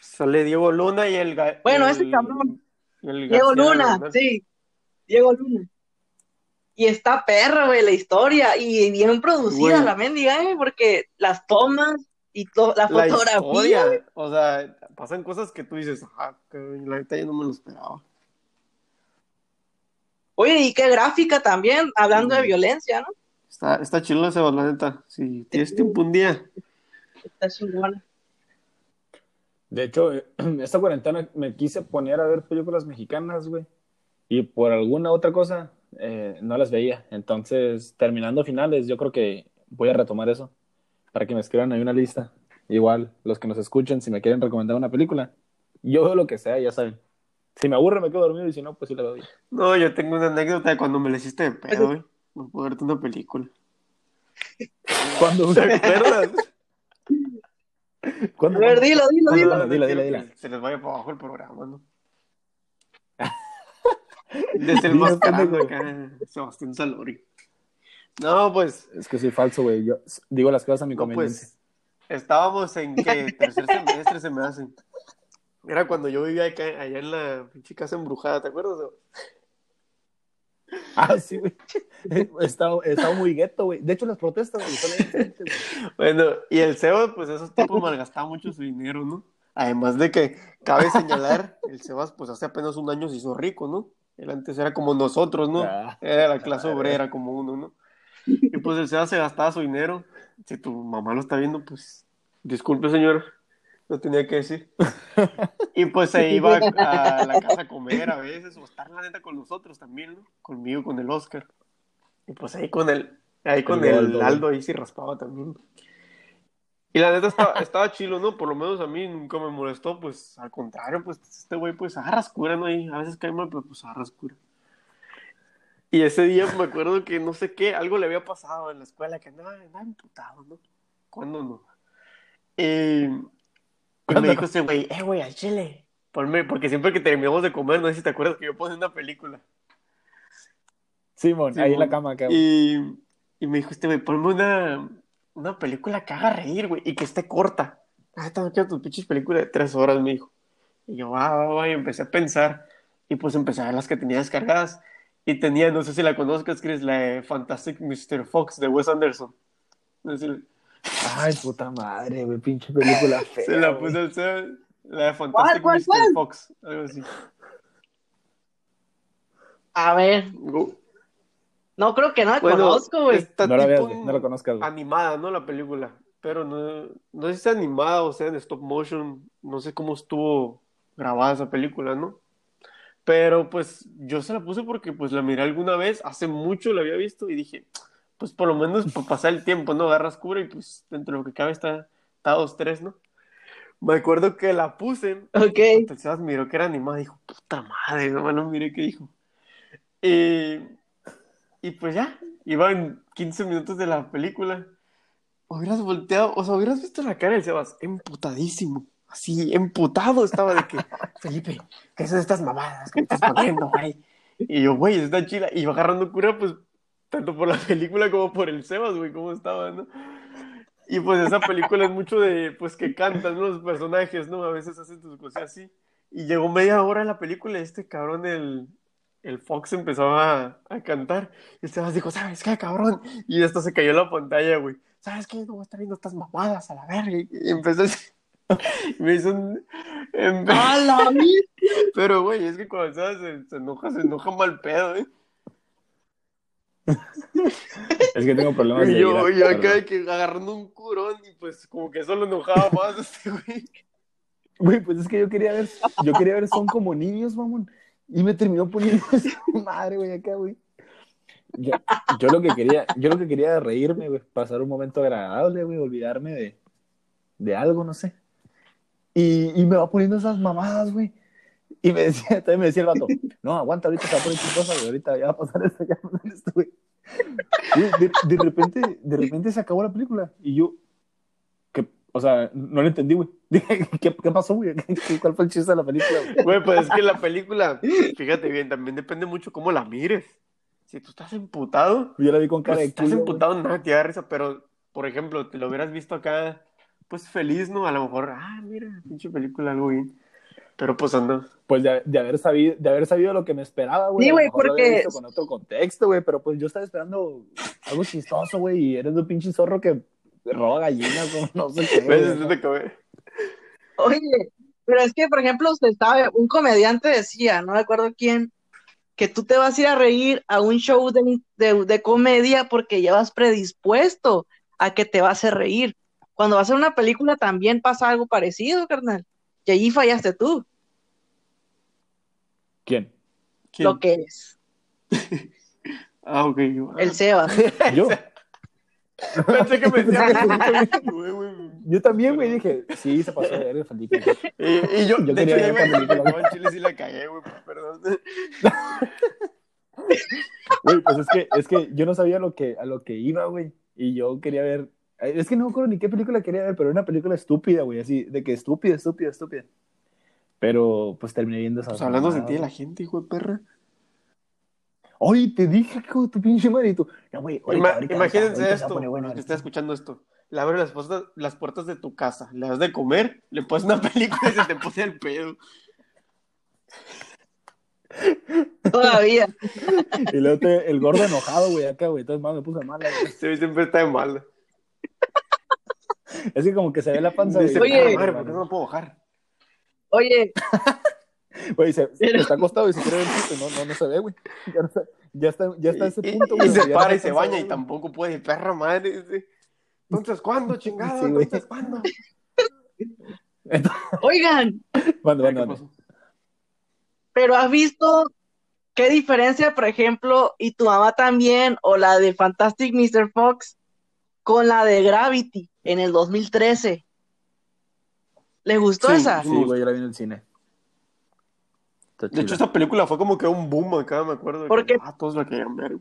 Sale Diego Luna y el... Bueno, el- ese cabrón. el Diego Luna, sí, Diego Luna. Y está perra, güey, la historia, y bien producida la mendiga, eh, porque las tomas y to- la fotografía, o sea, pasan cosas que tú dices, ah, la neta yo no me lo esperaba. Oye, y qué gráfica también, hablando de violencia, ¿no? Está, está chido ese, la neta. Si tienes tiempo un día. Está chingona. De hecho, esta cuarentena me quise poner a ver películas mexicanas, güey. Y por alguna otra cosa eh, no las veía. Entonces, terminando finales, yo creo que voy a retomar eso para que me escriban ahí una lista. Igual, los que nos escuchen, si me quieren recomendar una película, yo veo lo que sea, ya saben. Si me aburre, me quedo dormido y si no, pues sí la veo. No, yo tengo una anécdota de cuando me la hiciste de pedo, güey. No puedo verte una película. ¿Cuándo? ¿Te acuerdas? A ver, dilo, dilo, Cuando- dilo. Se les vaya para abajo el programa, ¿no? Desenmascarando Dilo, acá Sebastián Salori. No, pues, Es que soy falso, güey. Yo digo las cosas a mi no, conveniencia. pues, estábamos en que tercer semestre se me hace. Era cuando yo vivía acá, allá en la pinche casa embrujada, ¿te acuerdas? Ah, sí, güey. Estaba, estaba muy gueto, güey. De hecho, las protestas, güey, son güey. Bueno, y el Sebas, pues esos tipos malgastaban mucho su dinero, ¿no? Además de que cabe señalar, el Sebas, pues hace apenas un año se hizo rico, ¿no? Él antes era como nosotros, ¿no? Ah, Era la clase obrera como uno, ¿no? Y pues el Sebas se gastaba su dinero. Si tu mamá lo está viendo, pues disculpe, señor, no tenía que decir. Y pues se iba a la casa a comer a veces, o estar la neta con nosotros también, ¿no? Conmigo, con el Oscar. Y pues ahí con el, ahí con El el, Aldo, Aldo, ahí sí raspaba también. Y la neta estaba, estaba chilo, ¿no? Por lo menos a mí nunca me molestó, pues al contrario, pues este güey pues agarras cura, ¿no? Y a veces cae mal, pero pues agarras cura. Y ese día me acuerdo que no sé qué, algo le había pasado en la escuela, que andaba, andaba imputado, ¿no? ¿Cuándo no? Y ¿Cuándo me dijo ese güey, eh, güey, al chile, ponme, porque siempre que terminamos de comer, no sé si te acuerdas que yo ponía una película. Simón, Sí, ahí en la cama, güey. Y, y me dijo este güey, ponme una, una película que haga reír, güey, y que esté corta. Ah, no quiero tus pinches películas de tres horas, me dijo. Y yo, va, va, va, y empecé a pensar. Y pues empecé a ver las que tenía descargadas. Y tenía, no sé si la conozcas, Chris, la de Fantastic Mr. Fox de Wes Anderson. Ay, puta madre, güey, pinche película fea. se la puse al Seba, La de Fantastic cuál, Mr. cuál? Fox, algo así. A ver, Go- no creo que no la Bueno, conozco, güey. está No la veas, tipo güey, no la conozcas, güey. animada, ¿no? La película. Pero no, no sé si está animada o sea en stop motion. No sé cómo estuvo grabada esa película, ¿no? Pero pues yo se la puse porque pues la miré alguna vez, hace mucho la había visto y dije, pues por lo menos para pasar el tiempo, ¿no? Agarras cura y pues dentro de lo que cabe está, está dos, tres, ¿no? Me acuerdo que la puse Ok. entonces miró que era animada y dijo, puta madre, no no miré qué dijo. Y, y pues ya, iban 15 minutos de la película. Hubieras volteado, o sea, hubieras visto la cara del Sebas, emputadísimo. Así, emputado estaba de que, Felipe, ¿qué son estas mamadas que me estás poniendo, güey? Y yo, güey, está chila. Y iba agarrando cura, pues, tanto por la película como por el Sebas, güey, cómo estaba, ¿no? Y pues esa película es mucho de, pues, que cantan los personajes, ¿no? A veces hacen sus cosas así. Y llegó media hora la película este cabrón, el, el Fox, empezaba a, a cantar. Y el Sebas dijo, ¿sabes qué, cabrón? Y esto se cayó en la pantalla, güey. ¿Sabes qué? No voy a viendo estas mamadas a la verga. Y empezó así. Y me hizo un... ¡A la mierda! Pero, güey, es que cuando se, se enoja, se enoja mal pedo, ¿eh? Es que tengo problemas de Y yo, yo acá que agarrando un curón y pues como que eso lo enojaba más este güey. Güey, pues es que yo quería ver, yo quería ver Son como niños, mamón. Y me terminó poniendo esa madre, güey, acá, güey. Yo, yo lo que quería, yo lo que quería era reírme, güey, pasar un momento agradable, güey, olvidarme de, de algo, no sé. Y, y me va poniendo esas mamadas, güey. Y me decía, también me decía el vato, no, aguanta, ahorita se va a poner chistosa, güey, ahorita ya va a pasar esto, ya va a pasar esto, güey. De, de repente, de repente se acabó la película. Y yo, que, o sea, no lo entendí, güey. Dije, ¿qué, qué pasó, güey? ¿Cuál fue el chiste de la película, güey? Güey, pues es que la película, fíjate bien, también depende mucho cómo la mires. Si tú estás emputado, Yo la vi con cara pues de estás culo, güey. emputado, nada te da risa, pero, por ejemplo, te lo hubieras visto acá, pues feliz, ¿no? A lo mejor, ah, mira, pinche película, algo bien. Pero pues anda. Pues de, de haber sabido, de haber sabido lo que me esperaba, güey. Sí, güey, lo porque- visto con otro contexto, güey, pero pues yo estaba esperando algo chistoso, güey, y eres un pinche zorro que roba gallinas o no sé qué. Ves, güey. es de que- Oye, pero es que, por ejemplo, usted sabe, un comediante decía, no recuerdo quién, que tú te vas a ir a reír a un show de, de, de comedia porque ya vas predispuesto a que te vas a hacer reír. Cuando vas a hacer una película también pasa algo parecido, carnal. Y allí fallaste tú, ¿Quién? ¿Quién? lo que es, Ah, ok. el Sebas. Yo. Pensé que me decía güey, güey. Yo también, güey, dije, sí, se pasó de verga, Felipe. Y, y yo, Yo de quería ver en Chile sí la cagué, güey, perdón. Güey, pues es que, es que yo no sabía lo que, a lo que iba, güey. Y yo quería ver. Es que no me acuerdo ni qué película quería ver, pero era una película estúpida, güey, así, de que estúpida, estúpida, estúpida. Pero pues terminé viendo esa. Pues hablando de ti de la gente, hijo de perra. Oye, te dije, hijo tu pinche madre. Y tú, no, güey, ahorita, Ima- ahorita, imagínense ahorita esto, bueno, los que está escuchando esto. Le abres las puertas, las puertas de tu casa, le das de comer, le pones una película y se te pone el pedo. Todavía. Y luego te- el gordo enojado, güey, acá, güey. Entonces, más me puse güey. Este güey siempre está de mal. Es que como que se ve la panza, Dice. Oye. "Ah, madre, ¿por qué no me puedo bajar? Oye, Güey, se, Pero- está acostado y se quiere ver el chiste, no, no, no se ve, güey. Ya, no está- ya está, ya está ese punto, güey. y se para y se baña y tampoco puede, perra madre. Entonces, ¿cuándo, chingado? Sí. Entonces, ¿cuándo? oigan, Mande, mande, ¿Qué mande. pasó? pero has visto qué diferencia, por ejemplo, y tu mamá también, o la de Fantastic Mr. Fox, con la de Gravity en el 2013. ¿Les gustó Sí, esa? Sí, güey, yo la vi en el cine. Está De hecho, esta película fue como que un boom acá, me acuerdo. de ¿Por que, qué? Ah, todos la querían ver.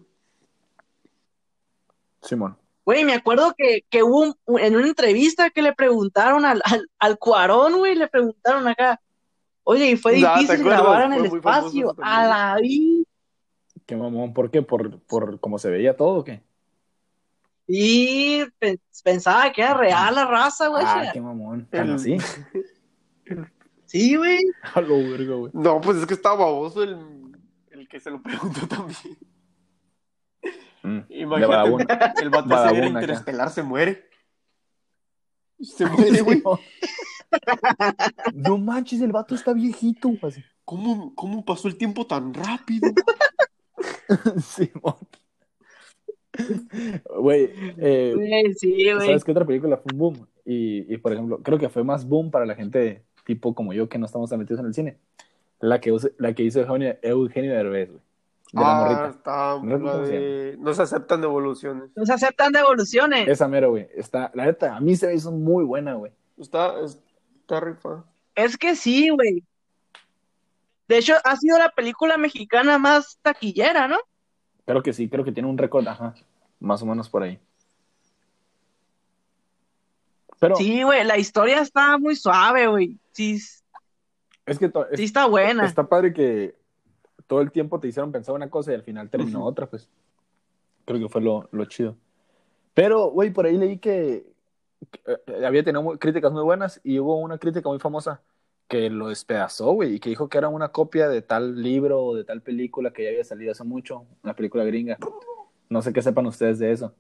Simón. Güey, me acuerdo que, que hubo un- en una entrevista que le preguntaron al, al, al Cuarón, güey, le preguntaron acá, oye, y fue Ah, ¿te difícil grabar en el espacio, a la vi. Qué mamón, ¿por qué? ¿Por, por cómo se veía todo o qué? Y pe- pensaba que era real la raza, güey. Ah, qué mamón. ¿Tan El- así? Sí, güey. A lo verga, güey. No, pues es que estaba baboso el, el que se lo preguntó también. Mm, Imagínate, el vato era acá. interestelar, se muere. Se muere, güey. No manches, el vato está viejito. ¿Cómo, ¿Cómo pasó el tiempo tan rápido? Simón. Güey, eh, sí, güey. ¿sabes qué otra película fue un boom? Y, y, por ejemplo, creo que fue más boom para la gente tipo como yo que no estamos tan metidos en el cine. La que, la que hizo Eugenio, Eugenio Derbez, güey. De la ah, morrita. está No de... No se aceptan devoluciones. No se aceptan devoluciones. Esa mera, güey. Está, la neta, a mí se me hizo muy buena, güey. Está, está rifa. Es que sí, güey. De hecho, ha sido la película mexicana más taquillera, ¿no? Creo que sí, creo que tiene un récord, ajá. Más o menos por ahí. Pero Sí, güey, la historia está muy suave, güey. Sí, es que es- sí está buena. está padre que todo el tiempo te hicieron pensar una cosa y al final terminó otra, pues. Creo que fue lo, lo chido. Pero, güey, por ahí leí que, que, eh, había tenido muy- críticas muy buenas y hubo una crítica muy famosa que lo despedazó, güey, y que dijo que era una copia de tal libro o de tal película que ya había salido hace mucho, una película gringa. No sé qué sepan ustedes de eso.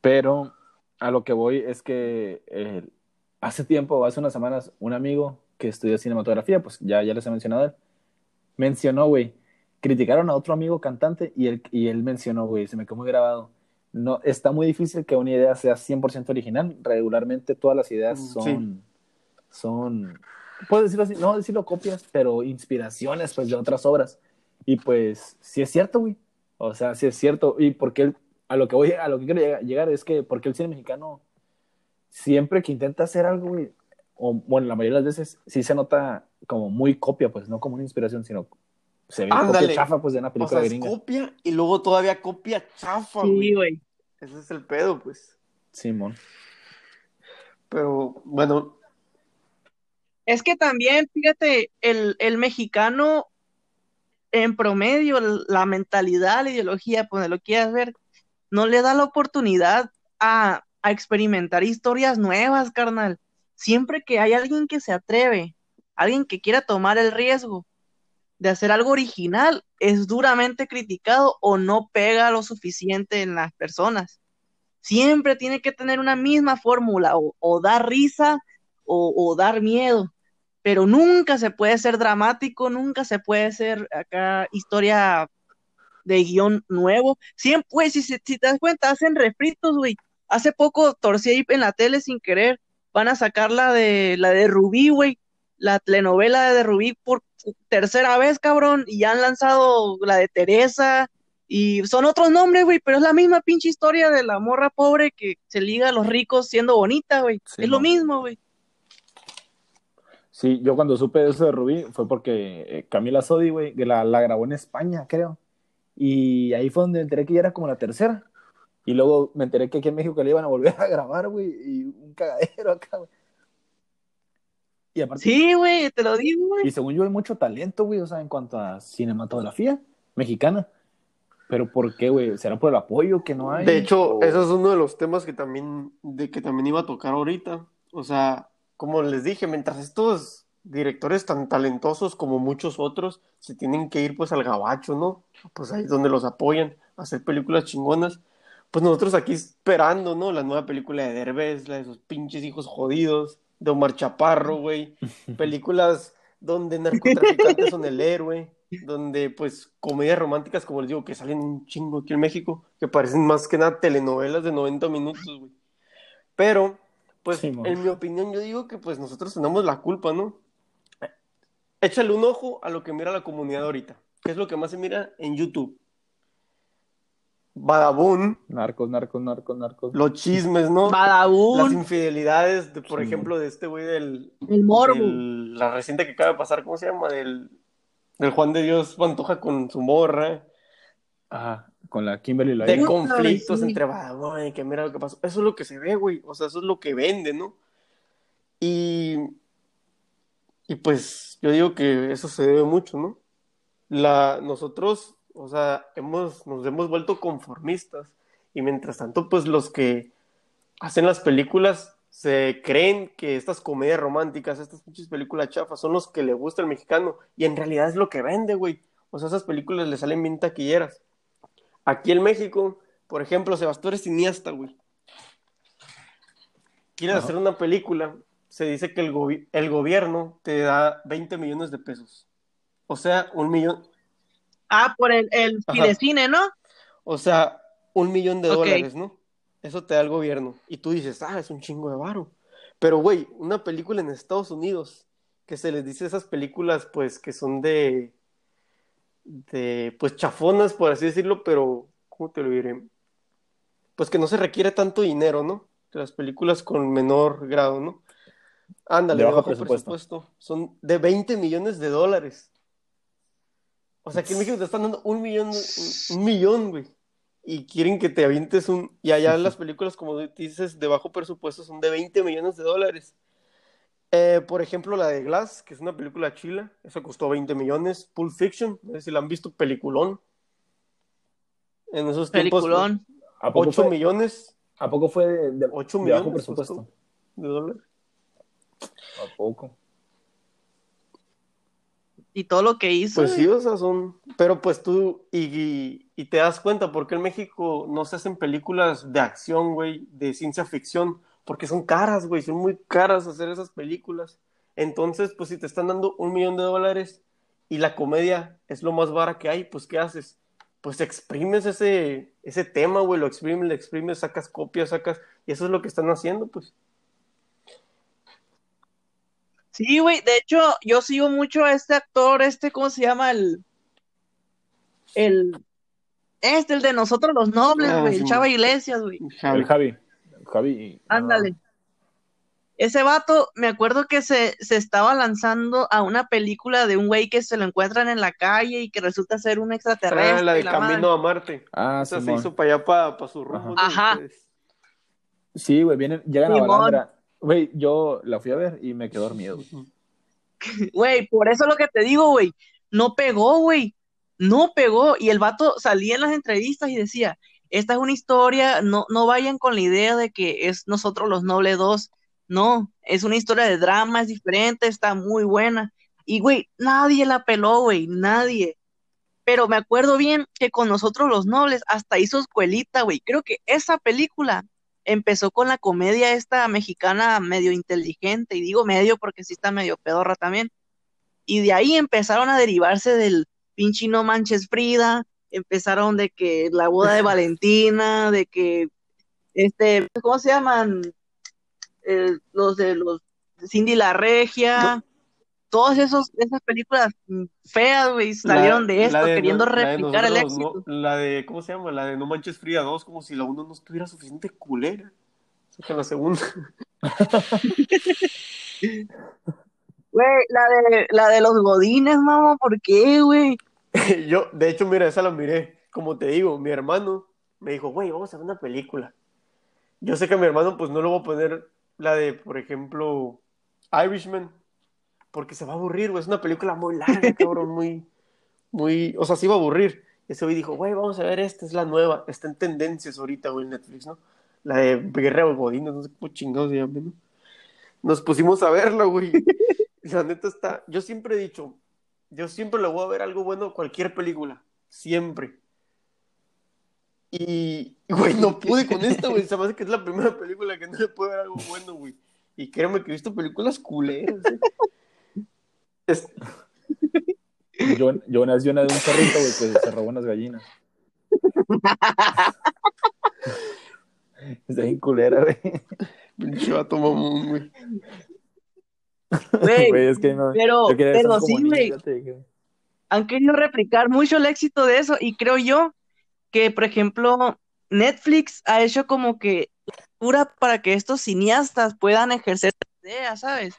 Pero a lo que voy es que eh, hace tiempo, hace unas semanas, un amigo que estudia cinematografía, pues ya, ya les he mencionado él, mencionó, güey, criticaron a otro amigo cantante y él, y él mencionó, güey, se me quedó muy grabado. No, está muy difícil que una idea sea 100% original. Regularmente todas las ideas Mm, son, son, puedo decirlo así, no decirlo copias, pero inspiraciones, pues, de otras obras. Y pues, sí es cierto, güey. O sea, sí es cierto. Y porque él, a lo que voy, a lo que quiero llegar, es que, porque el cine mexicano, siempre que intenta hacer algo, güey, o bueno, la mayoría de las veces, sí se nota como muy copia, pues, no como una inspiración, sino se ve Ándale. copia chafa, pues, de una O película sea, es gringa. copia y luego todavía copia chafa, Sí, güey. güey. Ese es el pedo, pues. Simón. Pero bueno. Es que también, fíjate, el, el mexicano en promedio, la mentalidad, la ideología, pues lo quieras ver, no le da la oportunidad a, a experimentar historias nuevas, carnal. Siempre que hay alguien que se atreve, alguien que quiera tomar el riesgo de hacer algo original, es duramente criticado o no pega lo suficiente en las personas. Siempre tiene que tener una misma fórmula, o, dar risa o, dar miedo, pero nunca se puede ser dramático, nunca se puede ser acá historia de guion nuevo. Siempre, güey, si, si, te das cuenta, hacen refritos, güey. Hace poco torcí ahí en la tele sin querer, van a sacar la de, la de Rubí, güey, la telenovela de Rubí por tercera vez, cabrón, y ya han lanzado la de Teresa, y son otros nombres, güey, pero es la misma pinche historia de la morra pobre que se liga a los ricos siendo bonita, güey. es lo mismo, güey. Sí, yo cuando supe de eso de Rubí fue porque eh, Camila Sodi, güey, que la, la, grabó en España, creo. Y ahí fue donde me enteré que ya era como la tercera. Y luego me enteré que aquí en México le iban a volver a grabar, güey, y un cagadero acá, güey. Y aparte, sí, güey, te lo digo, güey. Y según yo hay mucho talento, güey, o sea, en cuanto a cinematografía mexicana. Pero ¿por qué, güey? ¿Será por el apoyo que no hay? De hecho, eso es uno de los temas que también, de que también iba a tocar ahorita. O sea, como les dije, mientras estos directores tan talentosos como muchos otros se tienen que ir pues al gabacho, ¿no? Pues ahí es donde los apoyan, a hacer películas chingonas. Pues nosotros aquí esperando, ¿no? La nueva película de Derbez, la de esos pinches hijos jodidos, de Omar Chaparro, güey. Películas donde narcotraficantes son el héroe donde pues comedias románticas, como les digo, que salen un chingo aquí en México, que parecen más que nada telenovelas de 90 minutos, güey. Pero, pues, en mi opinión, yo digo que pues nosotros tenemos la culpa, ¿no? Échale un ojo a lo que mira la comunidad ahorita. ¿Qué es lo que más se mira en YouTube? Badabun. Narcos, narcos, narcos, narcos. Los chismes, ¿no? Badabun. Las infidelidades, de, por ejemplo, de este güey del. El morbo. la reciente que acaba de pasar, ¿cómo se llama? Del el Juan de Dios Pantoja con su morra. Ajá, con la Kimberly De conflictos entre y que mira lo que pasó. Eso es lo que se ve, güey. O sea, eso es lo que vende, ¿no? Y. Y pues yo digo que eso se debe mucho, ¿no? La, nosotros, o sea, hemos, nos hemos vuelto conformistas. Y mientras tanto, pues los que hacen las películas se creen que estas comedias románticas, estas pinches películas chafas, son los que le gusta al mexicano. Y en realidad es lo que vende, güey. O sea, esas películas le salen bien taquilleras. Aquí en México, por ejemplo, Sebastián es cineasta, güey. Quieres hacer una película, se dice que el, el gobierno te da 20 millones de pesos. O sea, un millón. Ah, por el, el cine, ¿no? O sea, un millón de dólares, ¿no? Eso te da el gobierno. Y tú dices, ah, es un chingo de varo. Pero, güey, una película en Estados Unidos, que se les dice esas películas, pues, que son de, de, pues, chafonas, por así decirlo, pero, ¿cómo te lo diré? Pues que no se requiere tanto dinero, ¿no? Las películas con menor grado, ¿no? Ándale, de bajo, presupuesto. Son de 20 millones de dólares. O sea, que en México te están dando un millón, un millón, güey y quieren que te avientes un... Y allá las películas, como dices, de bajo presupuesto son de 20 millones de dólares. Eh, por ejemplo, la de Glass, que es una película chila, esa costó 20 millones. Pulp Fiction, no sé si la han visto, peliculón. En esos peliculón. tiempos, ¿A 8 millones. ¿A poco fue de, 8 millones bajo presupuesto? De dólares. ¿A poco? y todo lo que hizo. Pues sí, o sea, son. Pero pues tú, y, y, te das cuenta por qué en México no se hacen películas de acción, güey, de ciencia ficción, porque son caras, güey, son muy caras hacer esas películas. Entonces, pues si te están dando un millón de dólares y la comedia es lo más vara que hay, pues ¿qué haces? Pues exprimes ese, ese tema, güey, lo exprimes, lo exprimes, sacas copias, sacas, y eso es lo que están haciendo, pues. Sí, güey, de hecho, yo sigo mucho a este actor, este, ¿cómo se llama? El. El. Este, el de nosotros los nobles, ah, güey, el Chava Iglesias, güey. El Javi. Javi. Ándale. Ese vato, me acuerdo que se, se, estaba lanzando a una película de un güey que se lo encuentran en la calle y que resulta ser un extraterrestre. Ah, la de Camino a Marte. Ah, Esa se hizo para allá, para, su rumbo. Ajá. Sí, güey, vienen, llegan a Balandra Güey, yo la fui a ver y me quedé dormido. güey. Güey, por eso es lo que te digo, güey. No pegó, güey. No pegó. Y el vato salía en las entrevistas y decía, esta es una historia, no, no vayan con la idea de que es nosotros los Noble 2. No, es una historia de drama, es diferente, está muy buena. Y, güey, nadie la peló, güey, nadie. Pero me acuerdo bien que con nosotros los nobles hasta hizo escuelita, güey. Creo que esa película empezó con la comedia esta mexicana medio inteligente, y digo medio porque sí está medio pedorra también. Y de ahí empezaron a derivarse del pinche No Manches Frida, empezaron de que la boda de Valentina, de que, este, ¿cómo se llaman? Eh, los de los Cindy la Regia, todas esos, esas películas feas, güey, salieron de esto, de queriendo no- replicar el éxito. ¿no? La de, ¿cómo se llama? La de No Manches Fría 2, como si la 1 no estuviera suficiente culera. Saca la segunda. Güey, la de, la de los godines, mamá, ¿por qué, güey? Yo, de hecho, mira, esa la miré. Como te digo, mi hermano me dijo, güey, vamos a ver una película. Yo sé que a mi hermano, pues no le voy a poner la de, por ejemplo, Irishman, porque se va a aburrir, güey. Es una película muy larga, cabrón, muy, muy, o sea, sí va a aburrir. Ese güey dijo, güey, vamos a ver esta, es la nueva. Está en tendencias ahorita, güey, en Netflix, ¿no? La de Guerra de no sé cómo chingados se llama, ¿no? Nos pusimos a verla, güey. Y La neta está, yo siempre he dicho, yo siempre le voy a ver algo bueno a cualquier película. Siempre. Y, güey, no pude con esta, güey. Se me hace que es la primera película que no le puedo ver algo bueno, güey. Y créeme que he visto películas culeras. ¿eh? Es- Yo, yo nací una de un perrito, güey, que se robó unas gallinas. Está bien culera, güey. Pinche vato mamón, güey. Güey, Güey, es que no. pero, pero sí, güey, han querido replicar mucho el éxito de eso y creo yo que, por ejemplo, Netflix ha hecho como que pura para que estos cineastas puedan ejercer su idea, ¿sabes?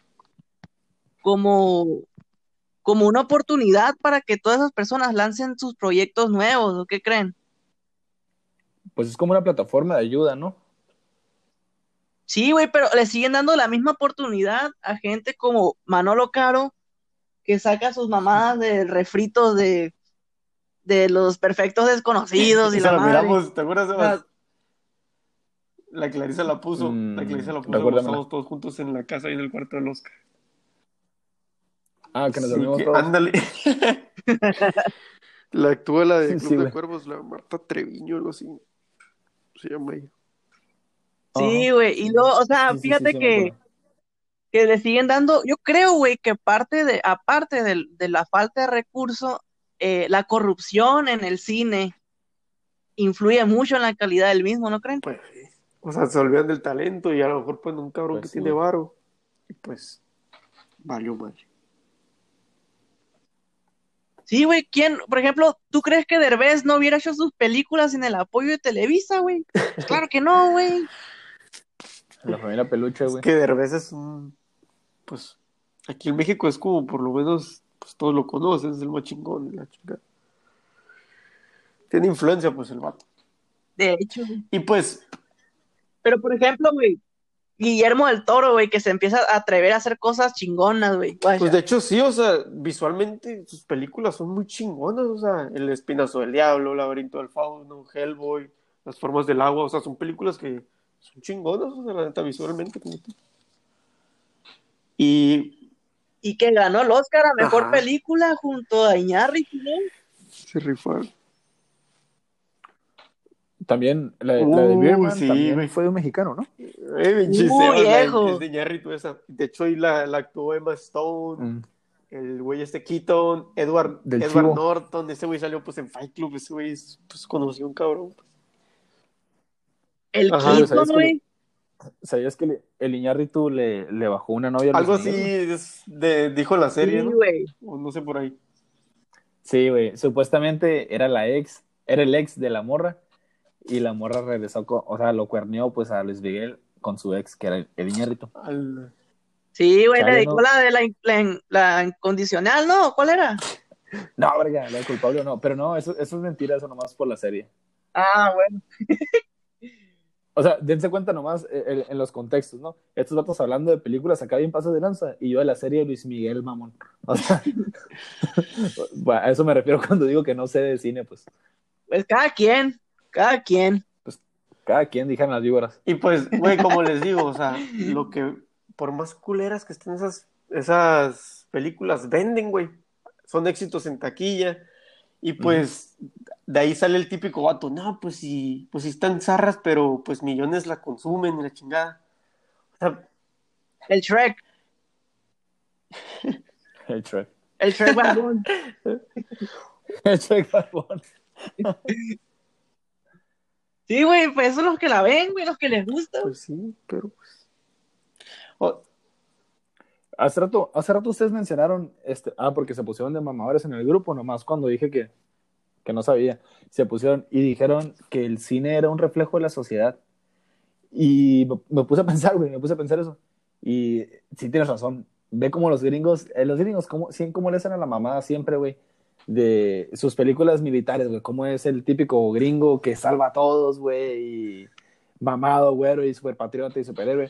Como, como una oportunidad para que todas esas personas lancen sus proyectos nuevos, ¿o qué creen? Pues es como una plataforma de ayuda, ¿no? Sí, güey, pero le siguen dando la misma oportunidad a gente como Manolo Caro, que saca sus mamadas de refritos de, de los perfectos desconocidos y Esa la la madre. miramos, ¿te acuerdas, Sebas? La Clarisa la puso, Mm, la Clarisa la puso, estábamos todos juntos en la casa y en el cuarto del Oscar. Ah, que nos Sí, dormimos que- todos. ándale. la actúa la de Club Sí, de güey. Cuervos, la Marta Treviño, algo así. Se llama ella. Sí, güey, y luego, o sea, Sí, sí, sí, fíjate sí, que, que le siguen dando, yo creo, güey, que parte de, aparte del- de, la falta de recursos, eh, la corrupción en el cine influye mucho en la calidad del mismo, ¿no creen? Pues sí. O sea, se olvidan del talento y a lo mejor pues un cabrón Pues que sí, tiene varo. Y pues valió mal. Sí, güey, ¿quién, por ejemplo, tú crees que Derbez no hubiera hecho sus películas sin el apoyo de Televisa, güey? Claro que no, güey. La familia peluche, Es güey. que Derbez es un pues aquí en México es como por lo menos pues todos lo conocen, es el más chingón de la chingada. Tiene influencia pues el vato. De hecho. Y pues Pero, por ejemplo, güey, Guillermo del Toro, güey, que se empieza a atrever a hacer cosas chingonas, güey. Pues de hecho sí, o sea, visualmente sus películas son muy chingonas, o sea, El Espinazo del Diablo, Laberinto del Fauno, Hellboy, Las Formas del Agua, o sea, son películas que son chingonas, o sea, la neta, visualmente. como tú. Y Y que ganó el Oscar a mejor Ajá. película junto a Iñárritu, ¿no? se rifaron. También la, de- la de Uh, Birdman sí, también fue de un mexicano, ¿no? Eh, Uh, la- viejo. Es de Iñárritu esa. De hecho, ahí la, la actuó Emma Stone, Mm. el güey este Keaton, Edward, Edward. Norton, ese güey salió pues en Fight Club, ese güey es, pues conoció un cabrón. El Ajá, ¿sabes Keaton, que güey. ¿Sabías que le- el Iñárritu le, le bajó una novia Algo así es de, dijo la serie, Sí, ¿no? güey. O no sé por ahí. Sí, güey. Supuestamente era la ex, era el ex de la morra. Y la morra regresó, con- o sea, lo cuerneó pues a Luis Miguel con su ex, que era el, el Iñárritu. Al- Sí, güey, le dedicó ¿no? la de la, in- la in- la incondicional, ¿no? ¿Cuál era? No, verga, la culpable o no. Pero no, eso, eso es mentira, eso nomás por la serie. Ah, bueno. O sea, dense cuenta nomás eh, en, en los contextos, ¿no? Estos datos hablando de películas acá bien pasos de lanza y yo de la serie de Luis Miguel, mamón. O sea, bueno, a eso me refiero cuando digo que no sé de cine, pues. Pues cada quien, cada quien. Cada quien dijeron las víboras. Y pues, güey, como les digo, o sea, lo que, por más culeras que estén esas, esas películas, venden, güey. Son éxitos en taquilla. Y pues, de ahí sale el típico vato, no, pues sí, pues sí están zarras, pero pues millones la consumen y la chingada. O sea, El Shrek, El Shrek. el Shrek Barbón. El Shrek Barbón. Sí, güey, pues esos son los que la ven, güey, los que les gusta. pues sí, pero pues. Hace rato, hace rato ustedes mencionaron, este, ah, porque se pusieron de mamadores en el grupo, nomás cuando dije que, que no sabía, se pusieron y dijeron que el cine era un reflejo de la sociedad. Y me, puse a pensar, güey, me puse a pensar eso. Y sí tienes razón, ve como los gringos, eh, los gringos, como, sí, cómo le hacen a la mamada siempre, güey, de sus películas militares, güey, cómo es el típico gringo que salva a todos, güey, y mamado, güero, y super patriota y superhéroe.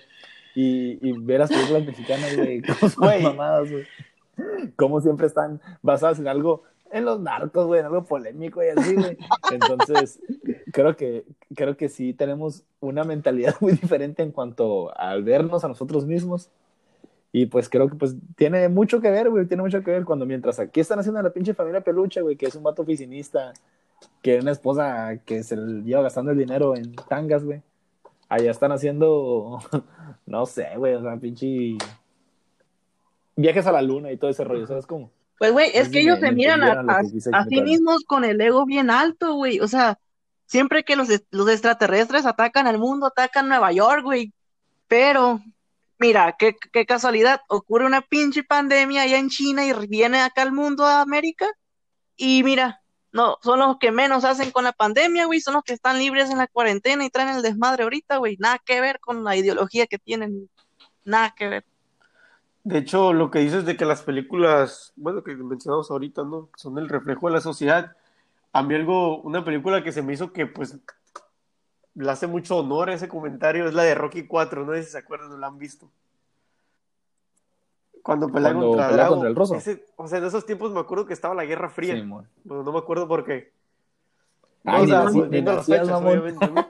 Y, y ver las películas mexicanas, güey, cómo son Güey. mamadas, güey. Cómo siempre están basadas en algo, en los narcos, güey, algo polémico y así, güey. Entonces, creo que, creo que sí tenemos una mentalidad muy diferente en cuanto al vernos a nosotros mismos. Y pues creo que pues tiene mucho que ver, güey, tiene mucho que ver cuando mientras aquí están haciendo la pinche familia peluche, güey, que es un vato oficinista, que es una esposa que se le lleva gastando el dinero en tangas, güey. Allá están haciendo, no sé, güey, o sea, pinche viajes a la luna y todo ese rollo, ¿sabes cómo? Pues, güey, es Sí, que ellos se miran a, a- sí mismos con el ego bien alto, güey. O sea, siempre que los, los extraterrestres atacan al mundo, atacan Nueva York, güey. Pero, mira, qué, qué casualidad, ocurre una pinche pandemia allá en China y viene acá al mundo, a América. Y mira, no, son los que menos hacen con la pandemia, güey. Son los que están libres en la cuarentena y traen el desmadre ahorita, güey. Nada que ver con la ideología que tienen. Nada que ver. De hecho, lo que dices de que las películas, bueno, que mencionamos ahorita, ¿no? Son el reflejo de la sociedad. A mí algo, una película que se me hizo que, pues, le hace mucho honor a ese comentario es la de Rocky 4, no sé si se acuerdan o la han visto. Cuando pelea Cuando contra pelea Drago. contra el ruso. Ese- o sea, en esos tiempos me acuerdo que estaba la Guerra Fría. Simón. Bueno, no me acuerdo por qué. Ay, o sea, ni ni nacías, fechas, obviamente, ¿no?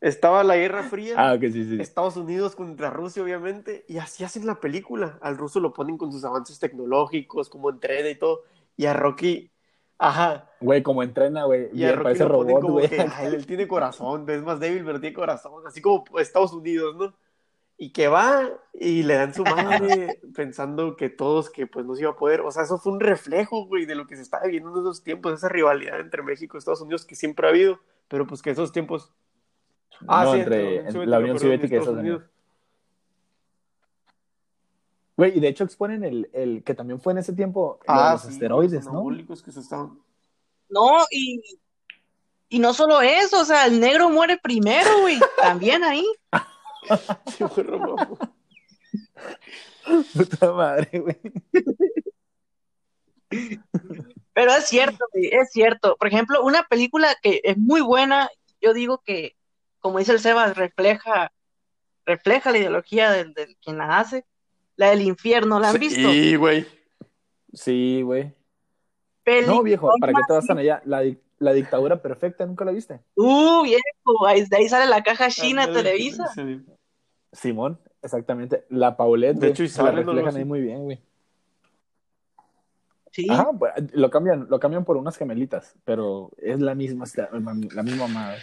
Estaba la Guerra Fría. Ah, que sí, sí. Estados Unidos contra Rusia, obviamente, y así hacen la película. Al ruso lo ponen con sus avances tecnológicos, como entrena y todo, y a Rocky, ajá, Güey, como entrena, güey. y a Rocky Parece lo ponen robot, como que "Ay, él, él tiene corazón, es más débil, pero tiene corazón, así como Estados Unidos, ¿no? Y que va y le dan su madre pensando que todos, que pues no se iba a poder, o sea, eso fue un reflejo, güey, de lo que se estaba viviendo en esos tiempos, esa rivalidad entre México y Estados Unidos que siempre ha habido, pero pues que esos tiempos... Ah, no, sí, entre, entre la Unión Soviética y Estados Unidos. Güey, y de hecho exponen el, el que también fue en ese tiempo Ah, los sí, esteroides, los ¿no? que se estaban... No, y, y no solo eso, o sea, el negro muere primero, güey, también ahí. Sí, fue Ramón. Puta madre, güey. Pero es cierto, güey, es cierto. Por ejemplo, una película que es muy buena, yo digo que, como dice el Sebas, refleja, refleja la ideología del, del quien la hace, la del infierno, ¿la han visto? Sí, güey. Sí, güey. No, viejo, ¿para qué te vas tan allá? La, la dictadura perfecta, ¿nunca la viste? Uh, viejo, ahí, de ahí sale la caja china de Televisa. Sí. Simón, exactamente. La Paulette, De hecho, y la sale, ¿no? reflejan ahí muy bien, güey. Sí, Ajá, pues, lo cambian, lo cambian por unas gemelitas, pero es la misma, la misma madre.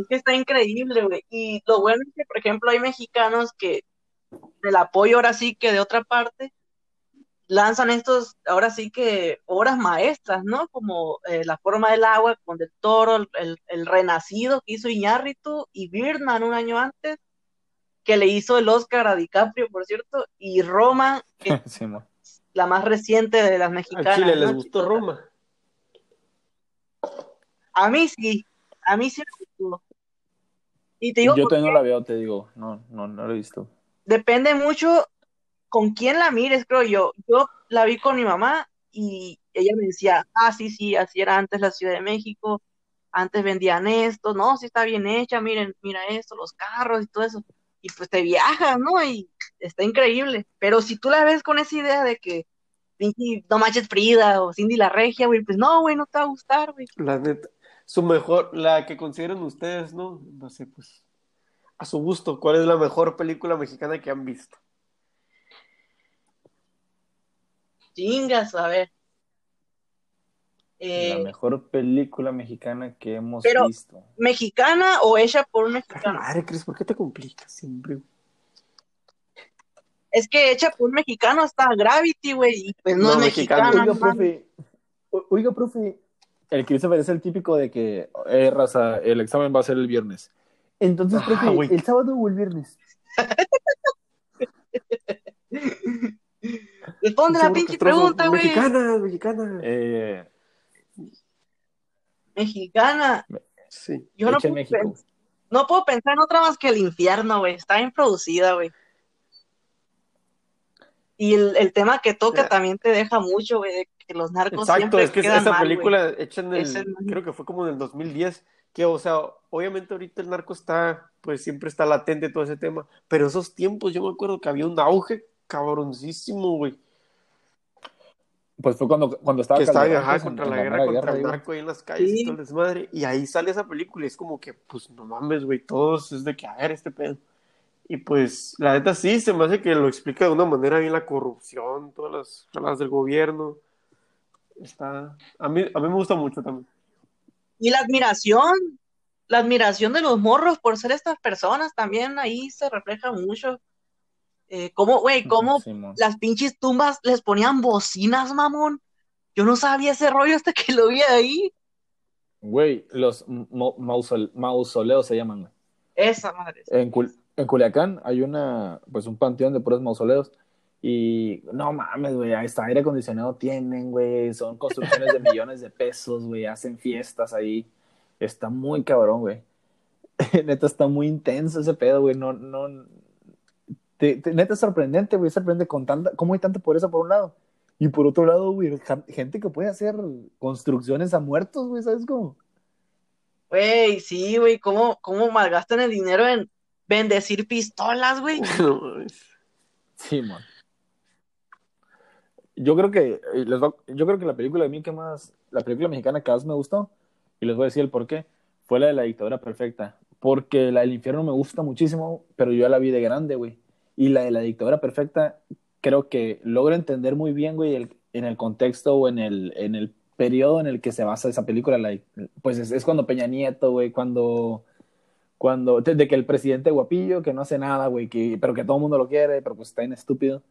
Es que está increíble, güey. Y lo bueno es que, por ejemplo, hay mexicanos que del apoyo ahora sí que de otra parte lanzan estos, ahora sí que obras maestras, ¿no? Como eh, La forma del agua con Del Toro, el, el- el Renacido que hizo Iñárritu y Birdman un año antes, que le hizo el Oscar a DiCaprio, por cierto, y Roma, que es la más reciente de las mexicanas. Chile les ¿no, gustó? Roma. A mí sí, a mí sí me gustó. Y te digo, Yo todavía no la veo, te digo. No, no, no la he visto. depende mucho con quién la mires, creo yo. Yo la vi con mi mamá y ella me decía, ah, sí, sí, así era antes la Ciudad de México, antes vendían esto, no, si está bien hecha, miren, mira esto, los carros y todo eso, y pues te viajas, ¿no? Y está increíble, pero si tú la ves con esa idea de que no manches Frida o Cindy la Regia, güey, pues no, güey, no te va a gustar, güey. La neta, su mejor, la que consideran ustedes, ¿no? No sé, pues, a su gusto, ¿cuál es la mejor película mexicana que han visto? Chingas, a ver. la Eh, mejor película mexicana que hemos pero- visto. ¿Mexicana o hecha por un mexicano? Madre, Cris, ¿por qué te complicas siempre? Es que hecha por un mexicano está Gravity, güey, y pues no, No, es mexicano. mexicana. Oiga, profe, oiga, profe, el Christopher es el típico de que, eh, raza, el examen va a ser el viernes. Entonces, Ah, profe, güey. ¿el sábado o el viernes? Responde la pinche pregunta, güey. Mexicana, mexicana. Eh, Mexicana. Sí. Yo no puedo, no puedo pensar en otra más que el infierno, güey. Está bien producida, güey. Y el, el tema que toca también te deja mucho, güey, de que los narcos Exacto, siempre es que quedan esa mal, película hecha en el, es- creo que fue como en el 2010, que o sea, obviamente ahorita el narco está, pues siempre está latente todo ese tema, pero esos tiempos yo me acuerdo que había un auge cabroncísimo, güey, Pues fue cuando, cuando estaba que estaba Calderón, ajá, en- contra en la guerra, contra el narco ahí en las calles y todo el desmadre, y ahí sale esa película y es como que, pues no mames, güey, todos es de que, a ver, este pedo. Y pues, la neta sí, se me hace que lo explica de una manera bien la corrupción, todas las ramas del gobierno. Está, a mí, a mí me gusta mucho también. Y la admiración, la admiración de los morros por ser estas personas también ahí se refleja mucho. Eh, cómo, güey, cómo las pinches tumbas les ponían bocinas, mamón. Yo no sabía ese rollo hasta que lo vi ahí. Güey, los mausoleos se llaman, güey. Esa madre. En, Cul- en Culiacán hay una, pues un panteón de puros mausoleos. Y no mames, güey, hasta aire acondicionado tienen, güey. Son construcciones de millones de pesos, güey. Hacen fiestas ahí. Está muy cabrón, güey. Neta, está muy intenso ese pedo, güey. No, no. te- te- neta es sorprendente, güey. Sorprende con tanta, cómo hay tanta pobreza por un lado. Y por otro lado, güey, gente que puede hacer construcciones a muertos, güey, ¿sabes cómo? Güey, sí, güey, cómo, cómo malgastan el dinero en bendecir pistolas, güey. Sí, man. Yo creo que eh, les va- yo creo que la película de mí que más, la película mexicana que más me gustó, y les voy a decir el por qué, fue la de la dictadura perfecta. Porque la del infierno me gusta muchísimo, pero yo la vi de grande, güey. Y la de la dictadura perfecta, creo que logro entender muy bien, güey, el- en el contexto o en el, en el periodo en el que se basa esa película. la- pues es, cuando Peña Nieto, güey, cuando cuando de, que el presidente guapillo que no hace nada, güey, que pero que todo el mundo lo quiere, pero pues está bien estúpido.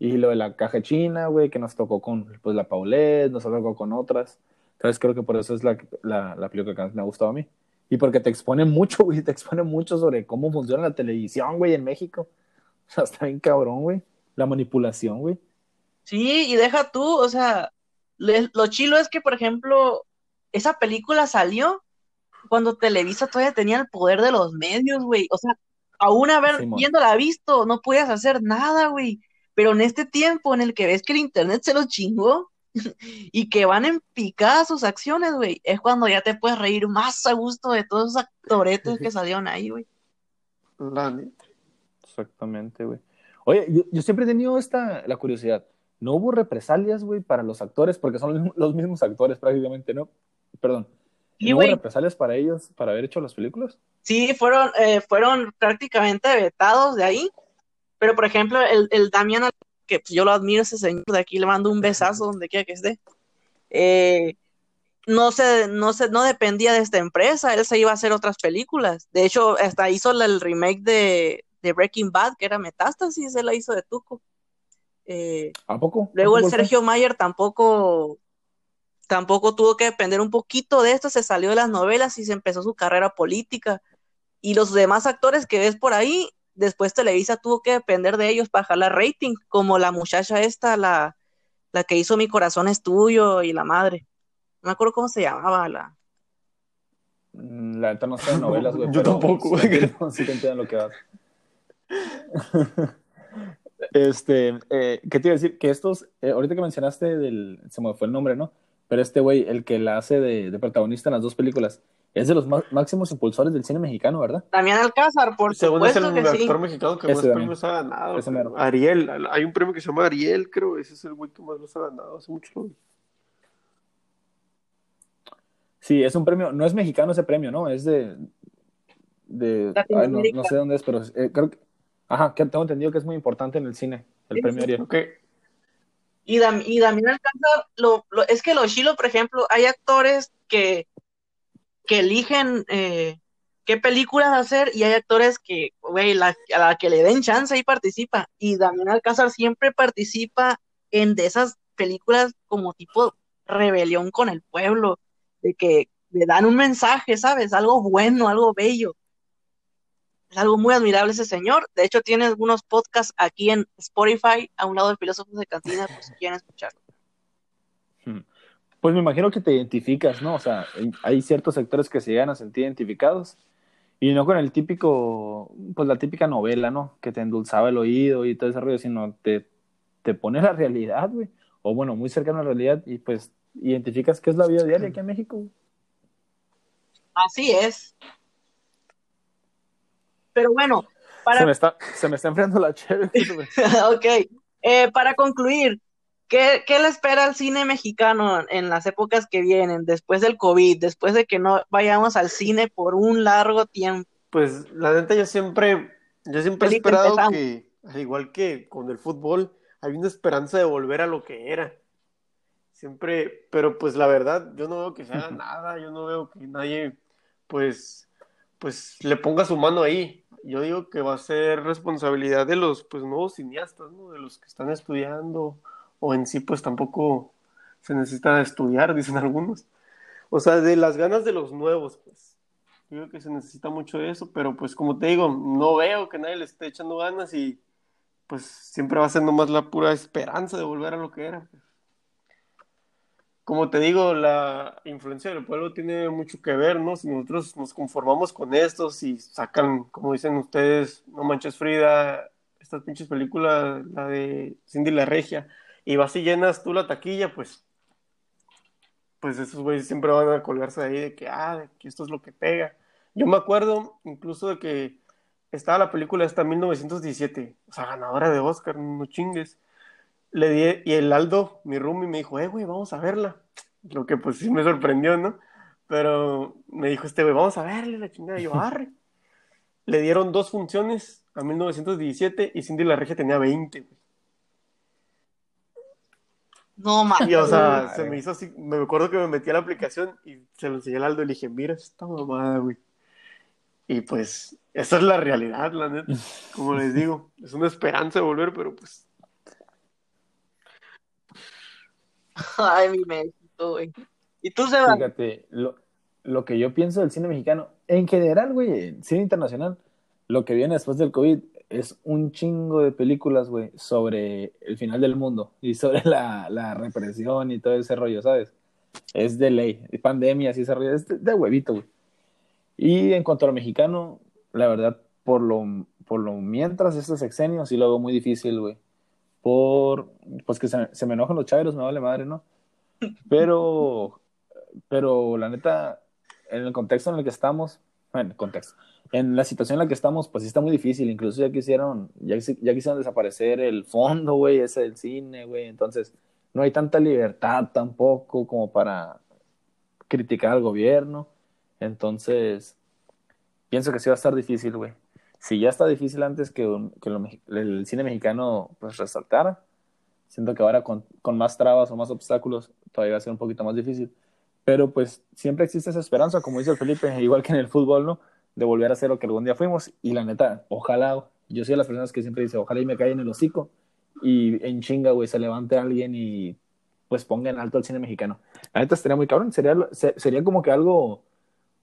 Y lo de la caja china, güey, que nos tocó con pues la Paulette, nos tocó con otras. Entonces creo que por eso es la, la, la película que más me ha gustado a mí. Y porque te expone mucho, güey, te expone mucho sobre cómo funciona la televisión, güey, en México. O sea, está bien cabrón, güey. La manipulación, güey. Sí, y deja tú, o sea, le- lo chilo es que, por ejemplo, esa película salió cuando Televisa todavía tenía el poder de los medios, güey. O sea, aún haber, Simón. viéndola visto, no podías hacer nada, güey. Pero en este tiempo en el que ves que el internet se lo chingó y que van en picada sus acciones, güey, es cuando ya te puedes reír más a gusto de todos esos actoretes que salieron ahí, güey. Exactamente, güey. Oye, yo, yo siempre he tenido esta, la curiosidad. ¿No hubo represalias, güey, para los actores? Porque son los mismos, actores prácticamente, ¿no? Perdón. Sí, ¿No hubo represalias para ellos para haber hecho las películas? Sí, fueron, eh, fueron prácticamente vetados de ahí. Pero, por ejemplo, el, el Damián, que pues, yo lo admiro, ese señor de aquí, le mando un besazo donde quiera que esté. Eh, no se, no se, no dependía de esta empresa, él se iba a hacer otras películas. De hecho, hasta hizo el remake de, de Breaking Bad, que era Metástasis, él la hizo de Tuco. Eh, ¿A poco? Luego ¿A el poco? Sergio Mayer tampoco, tampoco tuvo que depender un poquito de esto, se salió de las novelas y se empezó su carrera política. Y los demás actores que ves por ahí, después Televisa tuvo que depender de ellos para jalar rating, como la muchacha esta, la, la que hizo Mi corazón es tuyo y la madre. No me acuerdo cómo se llamaba la. Mm, La neta no sé de novelas, güey. Yo tampoco, sí güey. entiendo- Sí te entiendo lo que vas. Este, eh, ¿qué te iba a decir? Que estos, eh, ahorita que mencionaste del, se me fue el nombre, ¿no? pero este güey, el que la hace de, de protagonista en las dos películas, es de los má- máximos impulsores del cine mexicano, ¿verdad? Damián Alcázar, por Según es el supuesto que sí. actor mexicano que Ese más también. premios ha ganado. Ese pero mero. Ariel, hay un premio que se llama Ariel, creo. Ese es el güey que más los ha ganado. Hace mucho. Sí, es un premio, no es mexicano ese premio, ¿no? Es de, de ay, no, sé dónde es, pero eh, creo que, ajá, que tengo entendido que es muy importante en el cine, el Sí, premio sí. Ariel. Ok. Y, Dam- y Damián Alcázar, lo, lo- es que los Chilo, por ejemplo, hay actores que, que eligen eh, qué películas hacer y hay actores que, güey, la- a la que le den chance y participa. Y Damián Alcázar siempre participa en de esas películas como tipo rebelión con el pueblo, de que le dan un mensaje, ¿sabes? Algo bueno, algo bello. Es algo muy admirable ese señor. De hecho, tiene algunos podcasts aquí en Spotify, a un lado de Filósofos de Cantina, por si quieren escucharlo. Pues me imagino que te identificas, ¿no? O sea, hay- ciertos sectores que se llegan a sentir identificados y no con el típico, pues la típica novela, ¿no? Que te endulzaba el oído y todo ese rollo, sino te, te pone la realidad, güey. O bueno, muy cercano a la realidad y pues identificas qué es la vida diaria aquí en México, güey. Así es. Pero bueno, Se para, me está, se me está enfriando la chévere. ok, Eh, para concluir, ¿qué, qué le espera al cine mexicano en las épocas que vienen, después del COVID, después de que no vayamos al cine por un largo tiempo? Pues la neta, yo siempre, yo siempre he esperado empezamos. que, al igual que con el fútbol, hay una esperanza de volver a lo que era. Siempre, pero pues la verdad, yo no veo que se haga nada, yo no veo que nadie, pues, pues le ponga su mano ahí. Yo digo que va a ser responsabilidad de los, pues, nuevos cineastas, ¿no? De los que están estudiando, o en sí, pues, tampoco se necesita estudiar, dicen algunos. O sea, de las ganas de los nuevos, pues. Creo que se necesita mucho de eso, pero pues como te digo, no veo que nadie le esté echando ganas y pues siempre va a ser nomás la pura esperanza de volver a lo que era. Como te digo, la influencia del pueblo tiene mucho que ver, ¿no? Si nosotros nos conformamos con estos y sacan, como dicen ustedes, No Manches Frida, estas pinches películas, la de Cindy la Regia, y vas y llenas tú la taquilla, pues pues esos güeyes siempre van a colgarse de ahí de que, ah, que esto es lo que pega. Yo me acuerdo incluso de que estaba la película esta 1917, o sea, ganadora de Oscar, no chingues. Le di, y el Aldo, mi roomie, me dijo, eh, güey, vamos a verla. Lo que pues sí me sorprendió, ¿no? Pero me dijo este güey, vamos a verle la chingada. Y yo, arre. Le dieron dos funciones a 1917 y Cindy la Regia tenía 20, güey. No mames. Y o sea, Madre. se me hizo así, me acuerdo que me metí a la aplicación y se lo enseñé al Aldo y le dije, mira esta mamada, güey. Y pues, esa es la realidad, la neta. Como les digo, es una esperanza de volver, pero pues, Ay, mi México, güey. ¿Y tú, Sebas? Fíjate, lo, lo que yo pienso del cine mexicano, en general, güey, el cine internacional, lo que viene después del COVID es un chingo de películas, güey, sobre el final del mundo y sobre la, la represión y todo ese rollo, ¿sabes? Es de ley, y pandemias y ese rollo, es de, de huevito, güey. Y en cuanto a lo mexicano, la verdad, por lo, por lo mientras este sexenio, sí lo veo muy difícil, güey. Por, pues que se, se me enojan los chavos, me vale madre, ¿no? Pero, pero la neta, en el contexto en el que estamos, bueno, contexto, en la situación en la que estamos, pues sí está muy difícil. Incluso ya quisieron, ya, ya quisieron desaparecer el fondo, güey, ese del cine, güey. Entonces, no hay tanta libertad tampoco como para criticar al gobierno. Entonces, pienso que sí va a estar difícil, güey. Si ya está difícil antes que, un- que lo el cine mexicano pues resaltara, siento que ahora con, con más trabas o más obstáculos todavía va a ser un poquito más difícil. Pero pues siempre existe esa esperanza, como dice el Felipe, igual que en el fútbol, ¿no? De volver a ser lo que algún día fuimos. Y la neta, ojalá, yo soy de las personas que siempre dice, ojalá y me caiga en el hocico y en chinga, güey, se levante alguien y pues ponga en alto el cine mexicano. La neta estaría muy cabrón, sería, se- sería como que algo,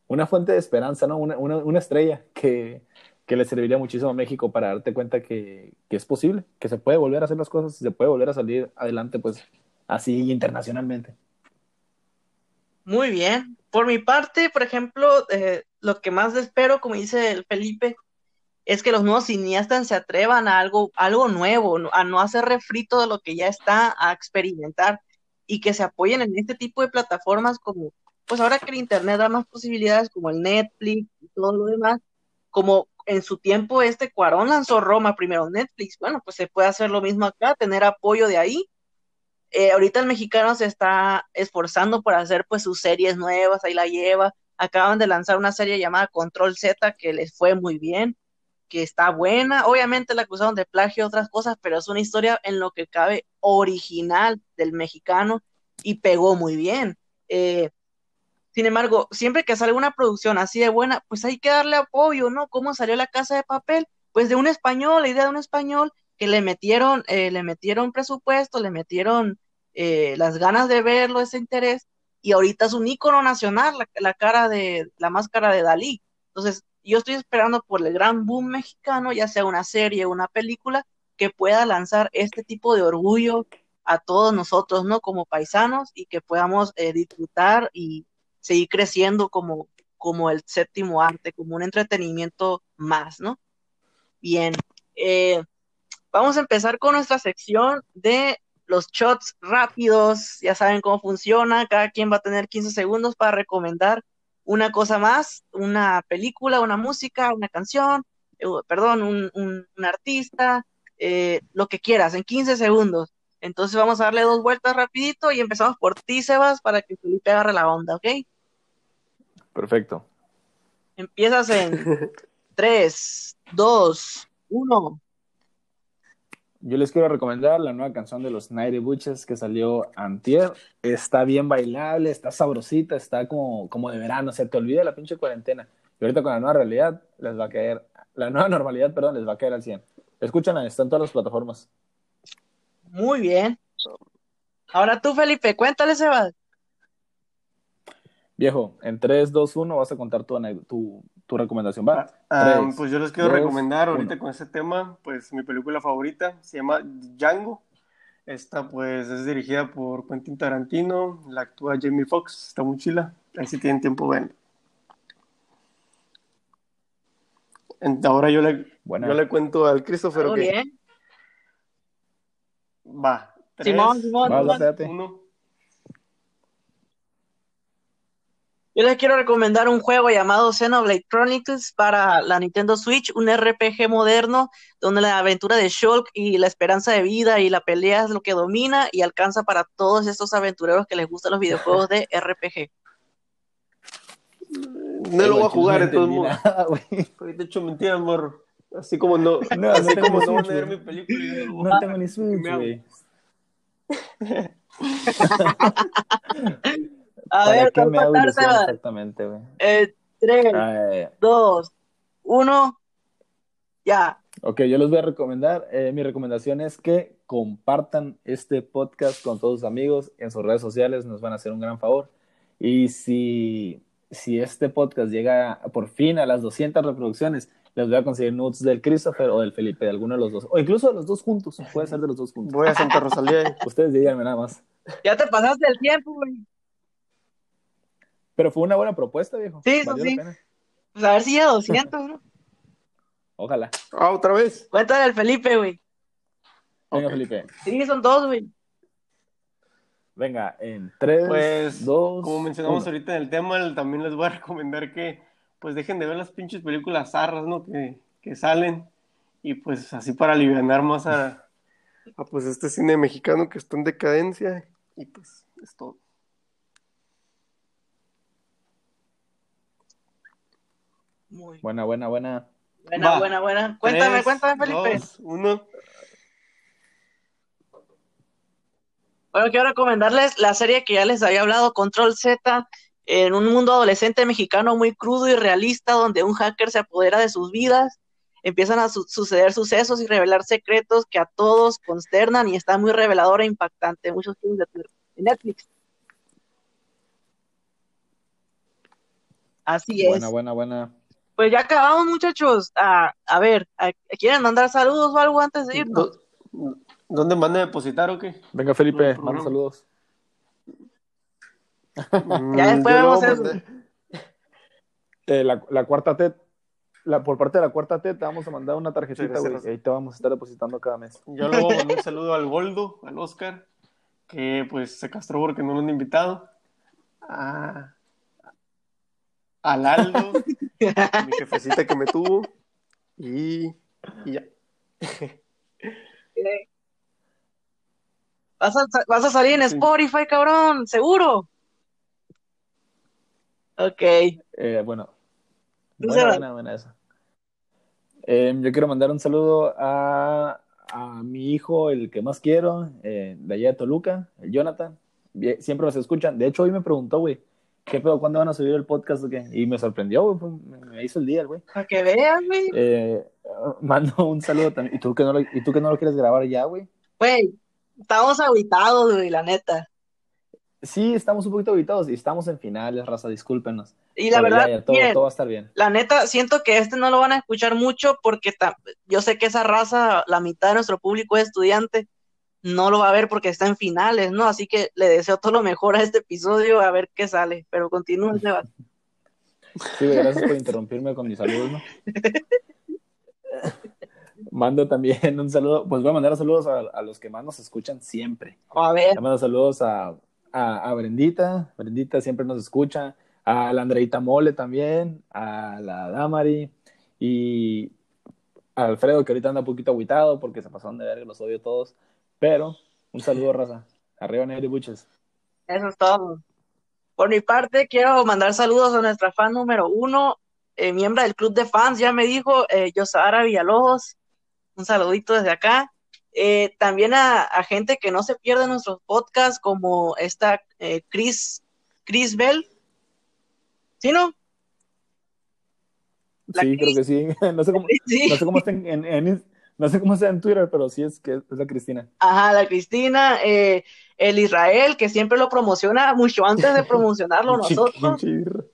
una fuente de esperanza, ¿no? Una, una, una estrella que, que le serviría muchísimo a México para darte cuenta que, que es posible, que se puede volver a hacer las cosas, se puede volver a salir adelante, pues así internacionalmente. Muy bien. Por mi parte, por ejemplo, eh, lo que más espero, como dice el Felipe, es que los nuevos cineastas se atrevan a algo, algo nuevo, a no hacer refrito de lo que ya está, a experimentar. y que se apoyen en este tipo de plataformas como, pues ahora que el Internet da más posibilidades como el Netflix y todo lo demás, como en su tiempo este Cuarón lanzó Roma primero Netflix, bueno, pues se puede hacer lo mismo acá, tener apoyo de ahí. Eh, ahorita el mexicano se está esforzando por hacer pues sus series nuevas, ahí la lleva. Acaban de lanzar una serie llamada Control Z que les fue muy bien, que está buena. Obviamente la acusaron de plagio y otras cosas, pero es una historia en lo que cabe original del mexicano y pegó muy bien. Eh, sin embargo, siempre que sale una producción así de buena, pues hay que darle apoyo, ¿no? ¿Cómo salió la casa de papel? Pues de un español, la idea de un español que le metieron, eh, le metieron presupuesto, le metieron eh, las ganas de verlo, ese interés, y ahorita es un ícono nacional, la, cara de, la máscara de Dalí. Entonces, yo estoy esperando por el gran boom mexicano, ya sea una serie una película, que pueda lanzar este tipo de orgullo a todos nosotros, ¿no? Como paisanos y que podamos eh, disfrutar y seguir creciendo como, como el séptimo arte, como un entretenimiento más, ¿no? Bien, eh, vamos a empezar con nuestra sección de los shots rápidos, ya saben cómo funciona, cada quien va a tener 15 segundos para recomendar una cosa más, una película, una música, una canción, eh, perdón, un, un, artista, eh, lo que quieras, en 15 segundos. Entonces vamos a darle dos vueltas rapidito y empezamos por ti, Sebas, para que Felipe agarre la onda, ¿ok? Perfecto. Empiezas en 3, 2, 1. Yo les quiero recomendar la nueva canción de los Nighty Butches que salió antier. Está bien bailable, está sabrosita, está como, como de verano. Se te olvida la pinche cuarentena. Y ahorita con la nueva realidad les va a caer, la nueva normalidad, perdón, les va a caer al 100. Escúchanla, está en todas las plataformas. Muy bien. Ahora tú, Felipe, cuéntale, Sebas. Viejo, en 3, 2, 1 vas a contar tu, tu, tu recomendación, ¿va? Ah, ah, pues yo les quiero recomendar ahorita con este tema, pues mi película favorita se llama Django. Esta pues es dirigida por Quentin Tarantino, la actúa Jamie Foxx, está muy chila. Ahí si tienen tiempo ven. Ahora yo le, yo le cuento al Christopher. bien. Va. Tres, Simón, Simón, uno. Yo les quiero recomendar un juego llamado Xenoblade Chronicles para la Nintendo Switch, un RPG moderno donde la aventura de Shulk y la esperanza de vida y la pelea es lo que domina y alcanza para todos estos aventureros que les gustan los videojuegos de RPG. No lo voy a jugar en todo el mundo. De hecho, mentira, morro. Así como no, no así no como no voy a ver mi película. No, no tengo ni Switch. A ver, ¿qué me exactamente, güey? Eh, tres, dos, uno, ya. Ok, yo les voy a recomendar, eh, mi recomendación es que compartan este podcast con todos sus amigos en sus redes sociales, nos van a hacer un gran favor. Y si, si este podcast llega por fin a las 200 reproducciones, les voy a conseguir nudes del Christopher o del Felipe, de alguno de los dos, o incluso de los dos juntos, puede ser de los dos juntos. Voy a Santa Rosalía. Ustedes díganme nada más. Ya te pasaste el tiempo, güey. Pero fue una buena propuesta, viejo. Sí, sí. Pues a ver si ya 200, ¿no? Ojalá. Ah, otra vez. Cuéntale al Felipe, güey. Venga, Felipe. Sí, son dos, güey. Venga, en tres, pues, dos. Como mencionamos ahorita en el tema, también les voy a recomendar que pues dejen de ver las pinches películas zarras, ¿no? Que, que salen. Y pues así para aliviar más a, a pues este cine mexicano que está en decadencia. Y pues es todo. Muy buena, buena, buena. Buena, buena, buena. Cuéntame, cuéntame, Felipe. uno. Bueno, quiero recomendarles la serie que ya les había hablado, Control Z, en un mundo adolescente mexicano muy crudo y realista, donde un hacker se apodera de sus vidas, empiezan a suceder sucesos y revelar secretos que a todos consternan y está muy revelador e impactante. Muchos filmes de Netflix. Así es. Buena, buena, buena. Pues ya acabamos, muchachos. A, a ver, ¿quieren mandar saludos o algo antes de irnos? ¿Dónde mande depositar o qué? Venga, Felipe, manda saludos. ya después vemos eso. Eh, la, la, cuarta T, la, por parte de la cuarta T, te vamos a mandar una tarjetita, güey, y ahí te vamos a estar depositando cada mes. Yo luego mando un saludo al Goldo, al Oscar, que pues se castró porque no lo han invitado. A, al Aldo, mi jefecita que me tuvo. Y, y ya. Vas a, vas a salir en Sí. Spotify, cabrón, seguro. Ok. Eh, bueno, buena, buena, buena esa. Eh, yo quiero mandar un saludo a, a mi hijo, el que más quiero, eh, de allá de Toluca, el Jonathan. Siempre nos escuchan. De hecho, hoy me preguntó, güey, ¿qué pedo? ¿Cuándo van a subir el podcast o qué? Y me sorprendió, güey, pues, me, hizo el día, güey. Para que veas, güey. Eh, mando un saludo también. ¿Y tú que no lo, y tú que no lo quieres grabar ya, güey? Güey, estamos aguitados, güey, la neta. Sí, estamos un poquito habitados y estamos en finales, raza, discúlpenos. Y la Pero verdad, ya, todo, va a estar bien. la neta, siento que este no lo van a escuchar mucho porque yo sé que esa raza, la mitad de nuestro público es estudiante, no lo va a ver porque está en finales, ¿no? Así que le deseo todo lo mejor a este episodio, a ver qué sale. Pero continúa, Sebas. Sí, gracias por interrumpirme con mis saludos, ¿no? Mando también un saludo, pues voy a mandar saludos a, a los que más nos escuchan siempre. A ver, Le mando saludos a, a, a Brendita, Brendita siempre nos escucha, a la Andreita Mole también, a la Damari y a Alfredo que ahorita anda un poquito aguitado porque se pasaron de verga, los odio todos, pero un saludo, raza. Arriba, Negri Buches. eso es todo. Por mi parte, quiero mandar saludos a nuestra fan número uno, eh, miembro del club de fans, ya me dijo, eh, Yosara Villalobos. Un saludito desde acá. Eh, también a, a gente que no se pierde nuestros podcasts, como esta eh, Chris, Chris Bell. ¿Sí, no? La Sí, creo que sí. No sé cómo, Sí. no sé cómo está en, en- en- no sé cómo está en Twitter, pero sí es que es la Cristina. Ajá, la Cristina, eh, el Israel, que siempre lo promociona mucho antes de promocionarlo nosotros.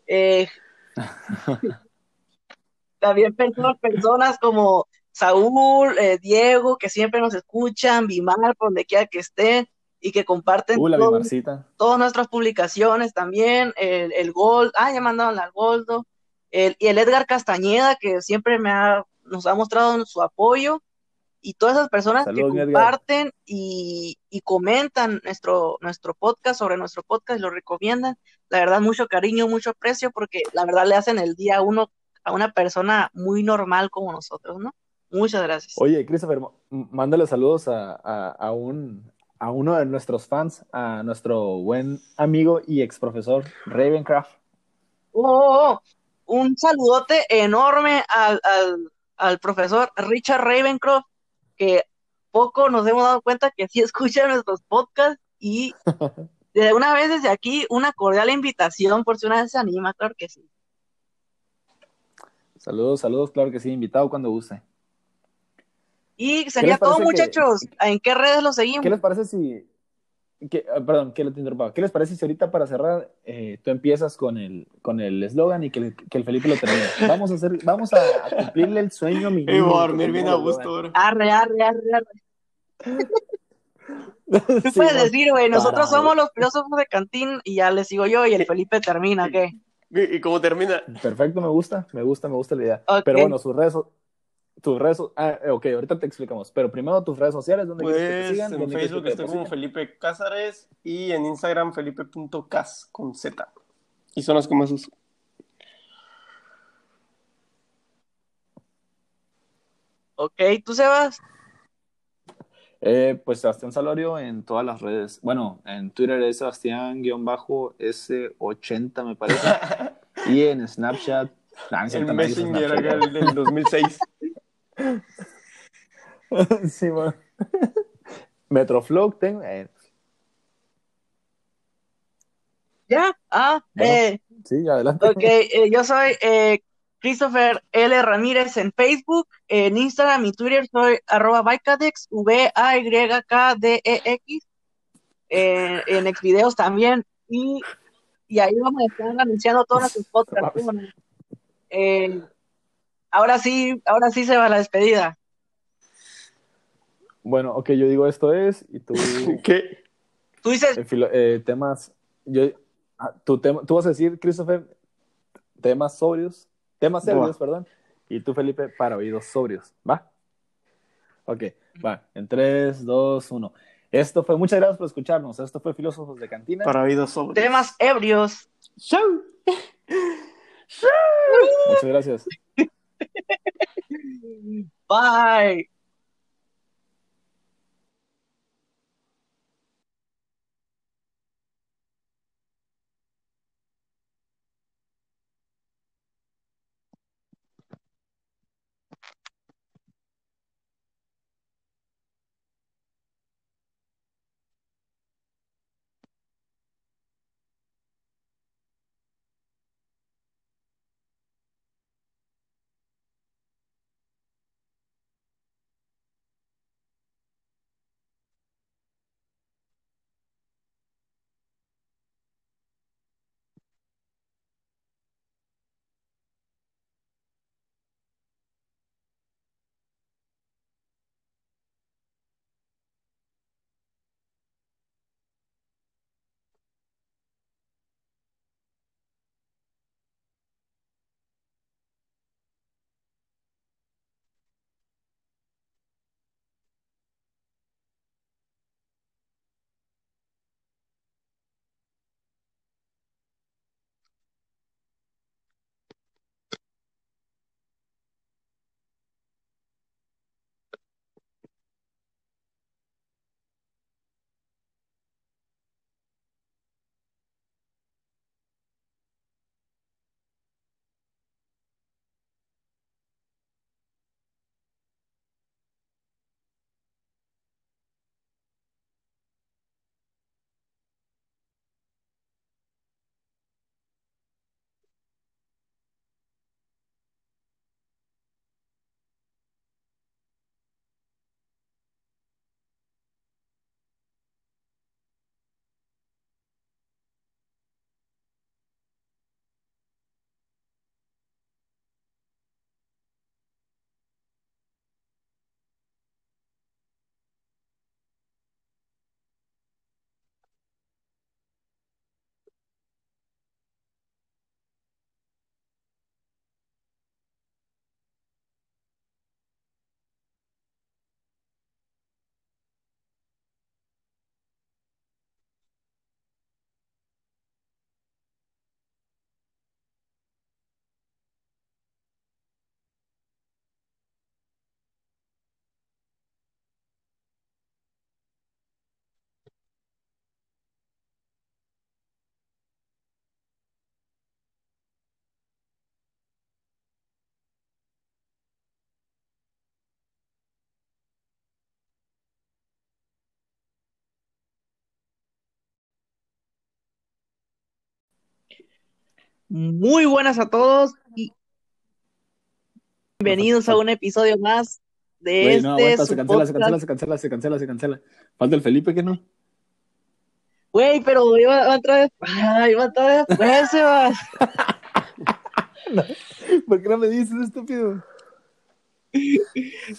Eh, también personas, personas como Saúl, eh, Diego, que siempre nos escuchan, Bimar, por donde quiera que estén, y que comparten Uh, todo- todas nuestras publicaciones también, el, el Gold, ah, ya mandaron al Goldo, el, y el Edgar Castañeda, que siempre me ha, nos ha mostrado su apoyo, y todas esas personas Saludos, que comparten y, y comentan nuestro, nuestro podcast, sobre nuestro podcast, y lo recomiendan, la verdad, mucho cariño, mucho aprecio, porque la verdad le hacen el día a uno, a una persona muy normal como nosotros, ¿no? Muchas gracias. Oye, Christopher, mándale saludos a, a, a un, a uno de nuestros fans, a nuestro buen amigo y ex profesor Ravencraft. Oh, oh, oh. Un saludote enorme al, al, al profesor Richard Ravencroft, que poco nos hemos dado cuenta que sí escucha nuestros podcasts y de una vez desde aquí una cordial invitación por si una vez se anima, claro que sí. Saludos, saludos, claro que sí, invitado cuando guste. Y sería todo, que- muchachos. ¿En qué redes lo seguimos? ¿Qué les parece si... que- ah, perdón, que lo te interrumpa. ¿Qué les parece si ahorita para cerrar eh, tú empiezas con el con el eslogan y que, el- que el Felipe lo termine? Vamos a hacer, vamos a, a cumplirle el sueño mi Y voy a dormir bien a gusto ahora. Arre, arre, arre, arre. Tú Sí, puedes decir, güey, nosotros Para, somos los filósofos de Cantín y ya les sigo yo y el Felipe termina, ¿qué? ¿Y, y cómo termina? Perfecto, me gusta, me gusta, me gusta la idea. Pero bueno, sus redes, tus redes, ah, eh, ok, ahorita te explicamos. Pero primero tus redes sociales, ¿dónde quieres que te Pues sigan? en ¿Dónde quieres que Facebook te estoy como? Felipe Cázares y en Instagram felipe.cas con Z. Y son las que más uso. Ok, ¿tú Sebas? Eh, pues Sebastián Salorio en todas las redes. Bueno, en Twitter es Sebastián-S80 me parece. y en Snapchat. nah, es El Messenger Snapchat, acá, el del 2006. sí, bueno. Metroflog tengo. eh, ¿Ya? Ah, Bueno. eh, sí, adelante. ok, eh, yo soy eh, Christopher L. Ramírez en Facebook, en Instagram y Twitter soy arroba Vycadex, V-A-Y-K-D-E-X, en Xvideos también, y, y ahí vamos a estar anunciando todos nuestros podcasts. ahora sí, ahora sí se va la despedida. Bueno, ok, yo digo esto es, y tú. ¿Qué? Tú dices, eh, filo- eh, temas. Yo, ah, tu tema, tú vas a decir, Christopher, temas sobrios, temas serios, perdón, y tú, Felipe, para oídos sobrios, ¿va? Ok, va, en 3, 2, 1. Esto fue, muchas gracias por escucharnos. Esto fue Filósofos de Cantina. Para oídos sobre. Temas ebrios. Chau. Muchas gracias. Bye. Muy buenas a todos y bienvenidos a un episodio más de este. no, aguanta, su se cancela, se cancela, se cancela, se cancela, se cancela. Falta el Felipe, ¿qué no? Güey, pero iba, otra vez. Ah, iba otra vez después, Sebas. ¿Por qué no me dices, estúpido?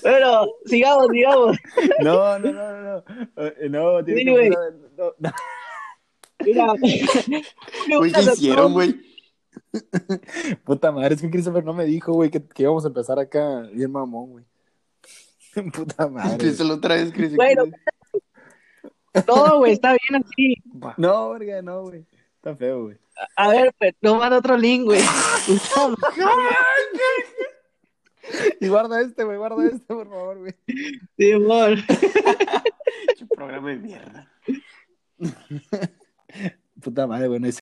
Bueno, sigamos, sigamos. No, no, no, no, no. Eh, no, tiene Sí, que no, no. Mira. ¿qué hicieron, güey? Puta madre, es que Christopher no me dijo, güey, que, que íbamos a empezar acá bien mamón, güey. Puta madre. Díselo otra vez, Chris. Bueno. Todo, güey, está bien así. No, verga, no, güey. Está feo, güey. A ver, pues, no manda otro link, güey. Y guarda este, güey, guarda este, por favor, güey. Simón. Pinche programa de mierda. Puta madre, bueno,